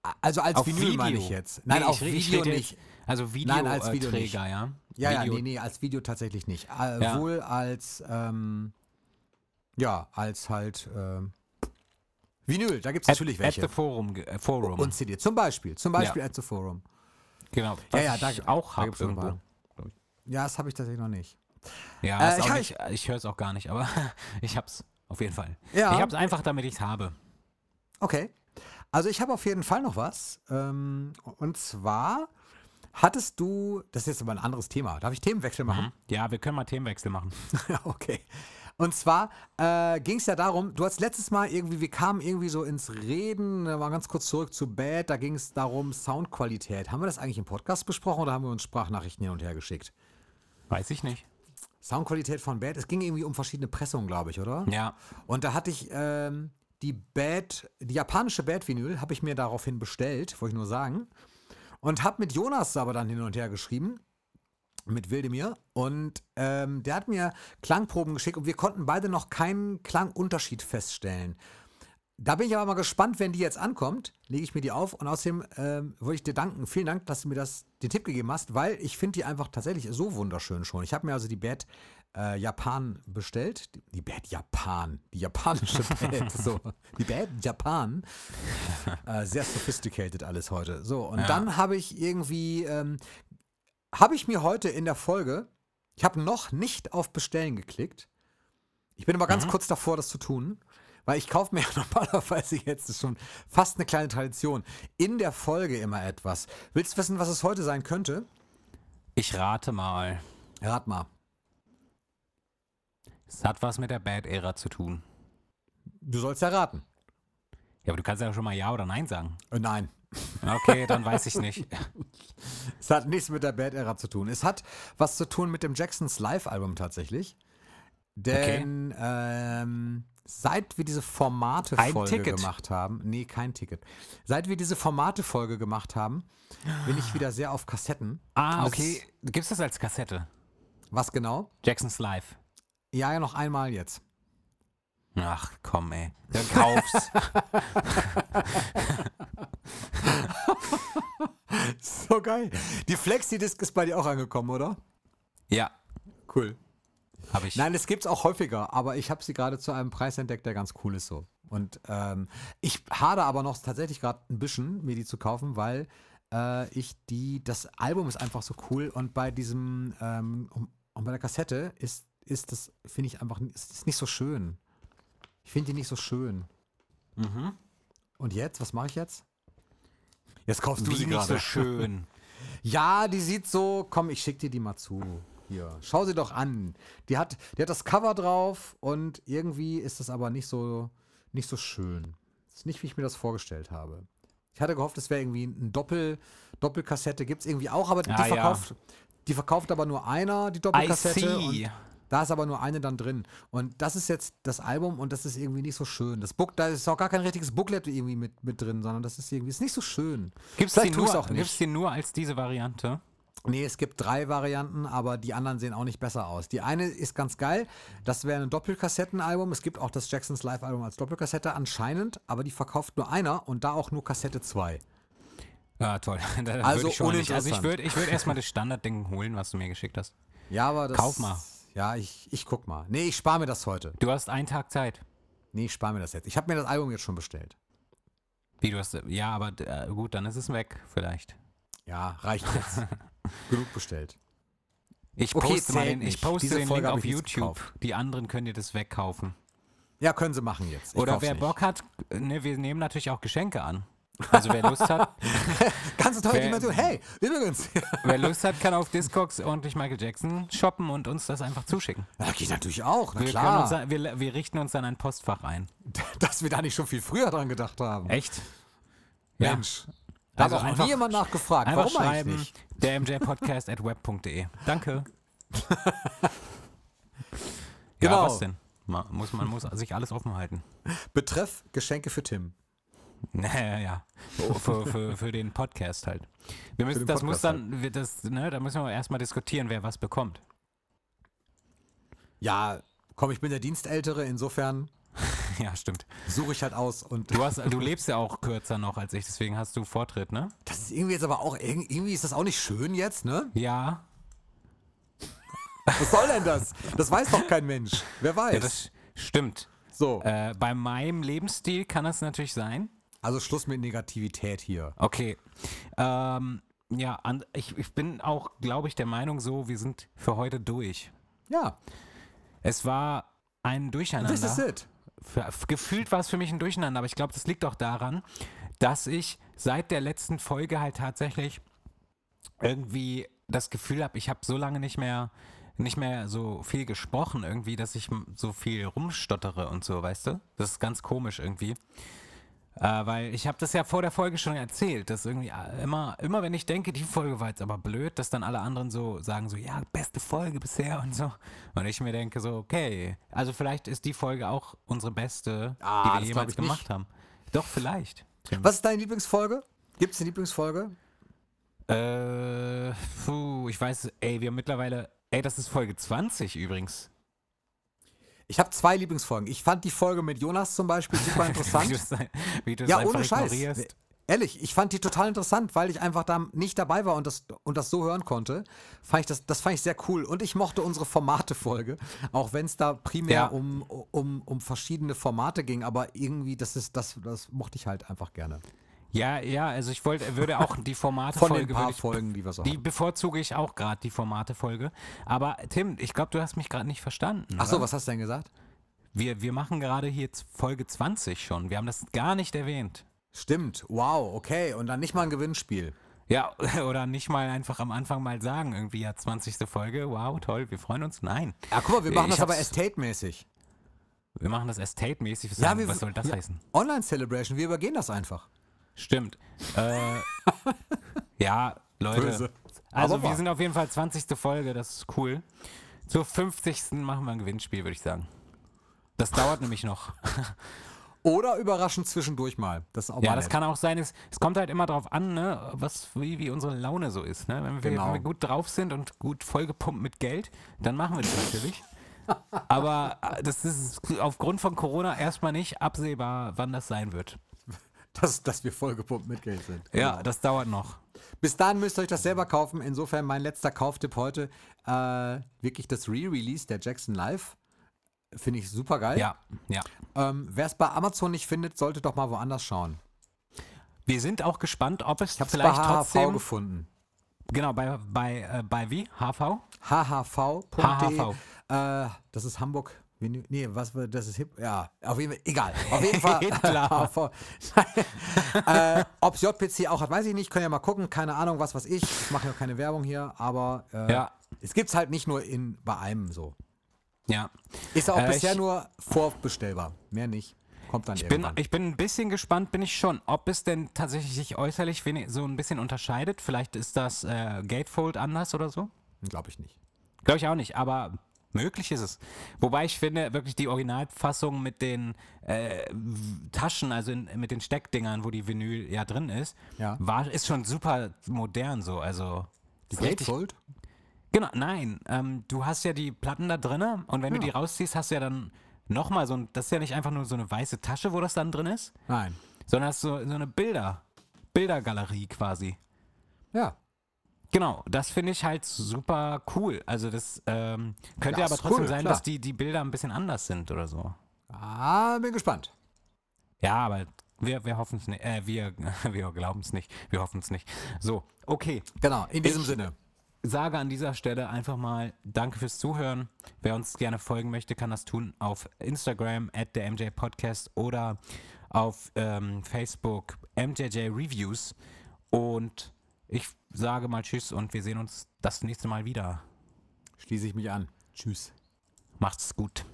Äh, also als Auf Vinyl Video. meine ich jetzt. Nein, Nee, auf Video nicht. Also Nein, als Video nicht. Videoträger, ja. Ja, ja, Video, nee, nee, als Video tatsächlich nicht. Äh, Ja. Wohl als, ähm, ja, als halt, ähm, Vinyl, da gibt es At, natürlich at welche. the Forum. äh, Forum. Und CD, zum Beispiel, zum Beispiel at the Forum. genau. Ja, Was ja, da, ich auch habe ein irgendwo. paar. Ja, das habe ich tatsächlich noch nicht. Ja, Äh, ich nicht, ich höre es auch gar nicht, aber ich hab's auf jeden Fall. Ja. Ich hab's einfach, damit ich es habe. Okay. Also ich habe auf jeden Fall noch was. Ähm, und zwar hattest du, das ist jetzt aber ein anderes Thema. Darf ich Themenwechsel machen? Ja, wir können mal Themenwechsel machen. Okay. Und zwar äh, ging es ja darum, du hast letztes Mal irgendwie, wir kamen irgendwie so ins Reden, äh, mal ganz kurz zurück zu Bad, da ging es darum, Soundqualität. Haben wir das eigentlich im Podcast besprochen oder haben wir uns Sprachnachrichten hin und her geschickt? Weiß ich nicht. Soundqualität von Bad, es ging irgendwie um verschiedene Pressungen, glaube ich, oder? Ja. Und da hatte ich ähm, die Bad, die japanische Bad-Vinyl, habe ich mir daraufhin bestellt, wollte ich nur sagen. Und habe mit Jonas aber dann hin und her geschrieben, mit Wildemir. Und ähm, der hat mir Klangproben geschickt und wir konnten beide noch keinen Klangunterschied feststellen. Da bin ich aber mal gespannt, wenn die jetzt ankommt, lege ich mir die auf und außerdem ähm, wollte ich dir danken. Vielen Dank, dass du mir das, den Tipp gegeben hast, weil ich finde die einfach tatsächlich so wunderschön schon. Ich habe mir also die Bad äh, Japan bestellt. Die, die Bad Japan, die japanische Bad, so. Die Bad Japan. Äh, sehr sophisticated alles heute. So, und Ja. dann habe ich irgendwie, ähm, habe ich mir heute in der Folge, ich habe noch nicht auf Bestellen geklickt. Ich bin aber ganz kurz davor, das zu tun. Weil ich kaufe mir ja normalerweise jetzt, schon fast eine kleine Tradition, in der Folge immer etwas. Willst du wissen, was es heute sein könnte? Ich rate mal. Rat mal. Es hat was mit der Bad-Ära zu tun. Du sollst ja raten. Ja, aber du kannst ja schon mal Ja oder Nein sagen. Äh, nein. Okay, dann weiß ich nicht. Es hat nichts mit der Bad Era zu tun. Es hat was zu tun mit dem Jacksons Live-Album tatsächlich. Denn ähm, seit wir diese Formate-Folge gemacht haben, nee, kein Ticket. Seit wir diese Formate-Folge gemacht haben, bin ich wieder sehr auf Kassetten. Ah, okay. Gibt's das als Kassette? Was genau? Jackson's Live. Ja, ja, noch einmal jetzt. Ach, komm, ey. Dann kauf's. So geil. Die Flexi-Disc ist bei dir auch angekommen, oder? ja, Cool. Habe ich. Nein, das gibt's auch häufiger, aber ich habe sie gerade zu einem Preis entdeckt, der ganz cool ist so. Und ähm, ich hade aber noch tatsächlich gerade ein bisschen, mir die zu kaufen, weil äh, ich die, das Album ist einfach so cool und bei diesem, ähm, und, und bei der Kassette ist, ist das, finde ich einfach, ist, ist nicht so schön. Ich finde die nicht so schön. Mhm. Und jetzt, was mache ich jetzt? Jetzt kaufst du Wie sie nicht gerade. so schön. Ja, die sieht so, komm, ich schick dir die mal zu. Hier, schau sie doch an. Die hat, die hat das Cover drauf und irgendwie ist das aber nicht so, nicht so schön. Ist nicht, wie ich mir das vorgestellt habe. Ich hatte gehofft, es wäre irgendwie ein Doppel, Doppelkassette, gibt es irgendwie auch, aber die, Ah, ja. verkauft, die verkauft aber nur einer, die Doppelkassette. Da ist aber nur eine dann drin. Und das ist jetzt das Album und das ist irgendwie nicht so schön. Das Book, da ist auch gar kein richtiges Booklet irgendwie mit, mit drin, sondern das ist irgendwie ist nicht so schön. Gibt's die, Vielleicht tu's nur, auch nicht. gibt's die nur als diese Variante? Nee, es gibt drei Varianten, aber die anderen sehen auch nicht besser aus. Die eine ist ganz geil, das wäre ein Doppelkassettenalbum. Es gibt auch das Jacksons Live-Album als Doppelkassette anscheinend, aber die verkauft nur einer und da auch nur Kassette 2. Ja, toll. Da Also würd ich nicht. Also ich würde ich würd erstmal das Standardding holen, was du mir geschickt hast. Ja, aber das. Kauf mal. Ja, ich, ich guck mal. Nee, ich spare mir das heute. Du hast einen Tag Zeit. Nee, ich spare mir das jetzt. Ich habe mir das Album jetzt schon bestellt. Wie du hast. Ja, aber äh, gut, dann ist es weg, vielleicht. Ja, reicht jetzt. Genug bestellt. Ich Okay, poste, den, ich poste Diese den Folge Link auf YouTube. Die anderen können dir das wegkaufen. Ja, können sie machen jetzt. Ich Oder wer nicht. Bock hat, ne, wir nehmen natürlich auch Geschenke an. Also wer Lust hat, Ganz tolle wer- Dimension. Hey, übrigens. wer Lust hat, kann auf Discogs ordentlich Michael Jackson shoppen und uns das einfach zuschicken. Ja, geht natürlich auch. Na Wir, klar. uns, wir, wir richten uns dann ein Postfach ein. dass wir da nicht schon viel früher dran gedacht haben. Echt? Mensch. Da Also hat auch noch nie jemand nachgefragt. Einfach Warum eigentlich schreiben, nicht? der mjpodcast at web.de. Danke. Genau. Ja, was denn? Ma- Muss, man muss sich alles offen halten. Betreff Geschenke für Tim. Naja, ja. Oh, für, für, für den Podcast halt. Wir müssen, das muss dann, wir das, ne, da müssen wir erstmal diskutieren, wer was bekommt. Ja, komm, ich bin der Dienstältere, insofern Ja, stimmt. suche ich halt aus und Du, hast, du lebst ja auch kürzer noch als ich, deswegen hast du Vortritt, ne? das ist irgendwie jetzt aber auch, irg- irgendwie ist das auch nicht schön jetzt, ne? Ja. Was soll denn das? Das weiß doch kein Mensch. Wer weiß. Ja, das stimmt. so, Äh, bei meinem Lebensstil kann das natürlich sein. also Schluss mit Negativität hier. Okay. Ähm, ja, an, ich, ich bin auch, glaube ich, der Meinung so, wir sind für heute durch. Ja, Es war ein Durcheinander. this is it. Für, gefühlt war es für mich ein Durcheinander, aber ich glaube, das liegt auch daran, dass ich seit der letzten Folge halt tatsächlich irgendwie das Gefühl habe, ich habe so lange nicht mehr nicht mehr so viel gesprochen irgendwie, dass ich so viel rumstottere und so, weißt du? Das ist ganz komisch irgendwie. Äh, weil ich habe das ja vor der Folge schon erzählt, dass irgendwie äh, immer, immer wenn ich denke, die Folge war jetzt aber blöd, dass dann alle anderen so sagen so, ja, beste Folge bisher und so. Und ich mir denke so, okay, also vielleicht ist die Folge auch unsere beste, Ah, die wir jemals nicht. gemacht haben. Doch, vielleicht. Was ist deine Lieblingsfolge? Gibt es eine Lieblingsfolge? Äh, puh, ich weiß, ey, wir haben mittlerweile, ey, das ist Folge 20 übrigens. Ich habe zwei Lieblingsfolgen. Ich fand die Folge mit Jonas zum Beispiel super wie du interessant. es wie du es ja, ohne Scheiß. ignorierst. Ehrlich, ich fand die total interessant, weil ich einfach da nicht dabei war und das, und das so hören konnte. Fand ich das, das fand ich sehr cool. Und ich mochte unsere Formate-Folge, auch wenn es da primär Ja. um, um, um verschiedene Formate ging, aber irgendwie, das ist, das, das mochte ich halt einfach gerne. Ja, ja, also ich wollte, würde auch die Von Formate-Folge, den paar ich Folgen, die wir so Die haben. bevorzuge ich auch gerade, die Formate-Folge. Aber Tim, ich glaube, du hast mich gerade nicht verstanden. Ach so, oder? was hast du denn gesagt? Wir, wir machen gerade hier Folge 20 schon. Wir haben das gar nicht erwähnt. Stimmt, wow, okay. Und dann nicht mal ein Gewinnspiel. Ja, oder nicht mal einfach am Anfang mal sagen, irgendwie ja 20. Folge, wow, toll, wir freuen uns. Nein. Ja, guck mal, wir machen Ich das aber Estate-mäßig. Wir machen das Estate-mäßig. Was, Ja, wir- was soll das ja. heißen? Online-Celebration, wir übergehen das einfach. Stimmt. Äh, ja, Leute. Böse. Also Aber wir wahr. sind auf jeden Fall 20. Folge, das ist cool. Zur 50. machen wir ein Gewinnspiel, würde ich sagen. Das dauert nämlich noch. Oder überraschend zwischendurch mal. Das Ja, mal das nett. kann auch sein. Es, es kommt halt immer drauf an, ne, was, wie, wie unsere Laune so ist. Ne? Wenn, wir, Genau. wenn wir gut drauf sind und gut vollgepumpt mit Geld, dann machen wir das natürlich. Aber äh, das ist aufgrund von Corona erstmal nicht absehbar, wann das sein wird. dass, dass wir vollgepumpt mit Geld sind. Ja, Genau. das dauert noch. Bis dahin müsst ihr euch das selber kaufen. Insofern mein letzter Kauftipp heute. Äh, wirklich das Re-Release der Jackson Live. Finde ich super geil. Ja, ja. Ähm, Wer es bei Amazon nicht findet, sollte doch mal woanders schauen. Wir sind auch gespannt, ob es Ich es bei vielleicht HHV trotzdem. gefunden. Genau, bei, bei, äh, bei wie? HV? hhv.de. HHV. Äh, das ist Hamburg. Venü- Nee, was war das ist hip. Ja, auf jeden Fall. Egal. Auf jeden Fall. Hitler. Äh, Ob es JPC auch hat, weiß ich nicht. Können ja mal gucken. Keine Ahnung, was weiß ich. Ich mache ja keine Werbung hier, aber äh, Ja. es gibt es halt nicht nur in, bei einem so. Ja. Ist auch Äh, bisher ich- nur vorbestellbar. Mehr nicht. Kommt dann Ich bin, irgendwann. ich bin ein bisschen gespannt, bin ich schon, ob es denn tatsächlich sich äußerlich so ein bisschen unterscheidet. Vielleicht ist das äh, Gatefold anders oder so. Glaube ich nicht. Glaube ich auch nicht, aber möglich ist es. Wobei ich finde, wirklich die Originalfassung mit den äh, Taschen, also in, mit den Steckdingern, wo die Vinyl ja drin ist, Ja. war, ist schon super modern so. Also Die Gatefold? Genau, nein. Ähm, du hast ja die Platten da drinne und wenn du Ja. die rausziehst, hast du ja dann nochmal so ein, das ist ja nicht einfach nur so eine weiße Tasche, wo das dann drin ist, Nein. sondern hast so, so eine Bilder, Bildergalerie quasi. Ja. Genau, das finde ich halt super cool. Also das ähm, könnte Ja, aber trotzdem cool, sein, klar. dass die, die Bilder ein bisschen anders sind oder so. Ah, bin gespannt. Ja, aber wir, wir hoffen es nicht, äh, wir, wir glauben es nicht, wir hoffen es nicht. So, okay. Genau, in diesem Ich- Sinne. sage an dieser Stelle einfach mal Danke fürs Zuhören. Wer uns gerne folgen möchte, kann das tun auf Instagram at der MJ Podcast oder auf ähm, Facebook MJJ Reviews. Und ich sage mal Tschüss und wir sehen uns das nächste Mal wieder. Schließe ich mich an. Tschüss. Macht's gut.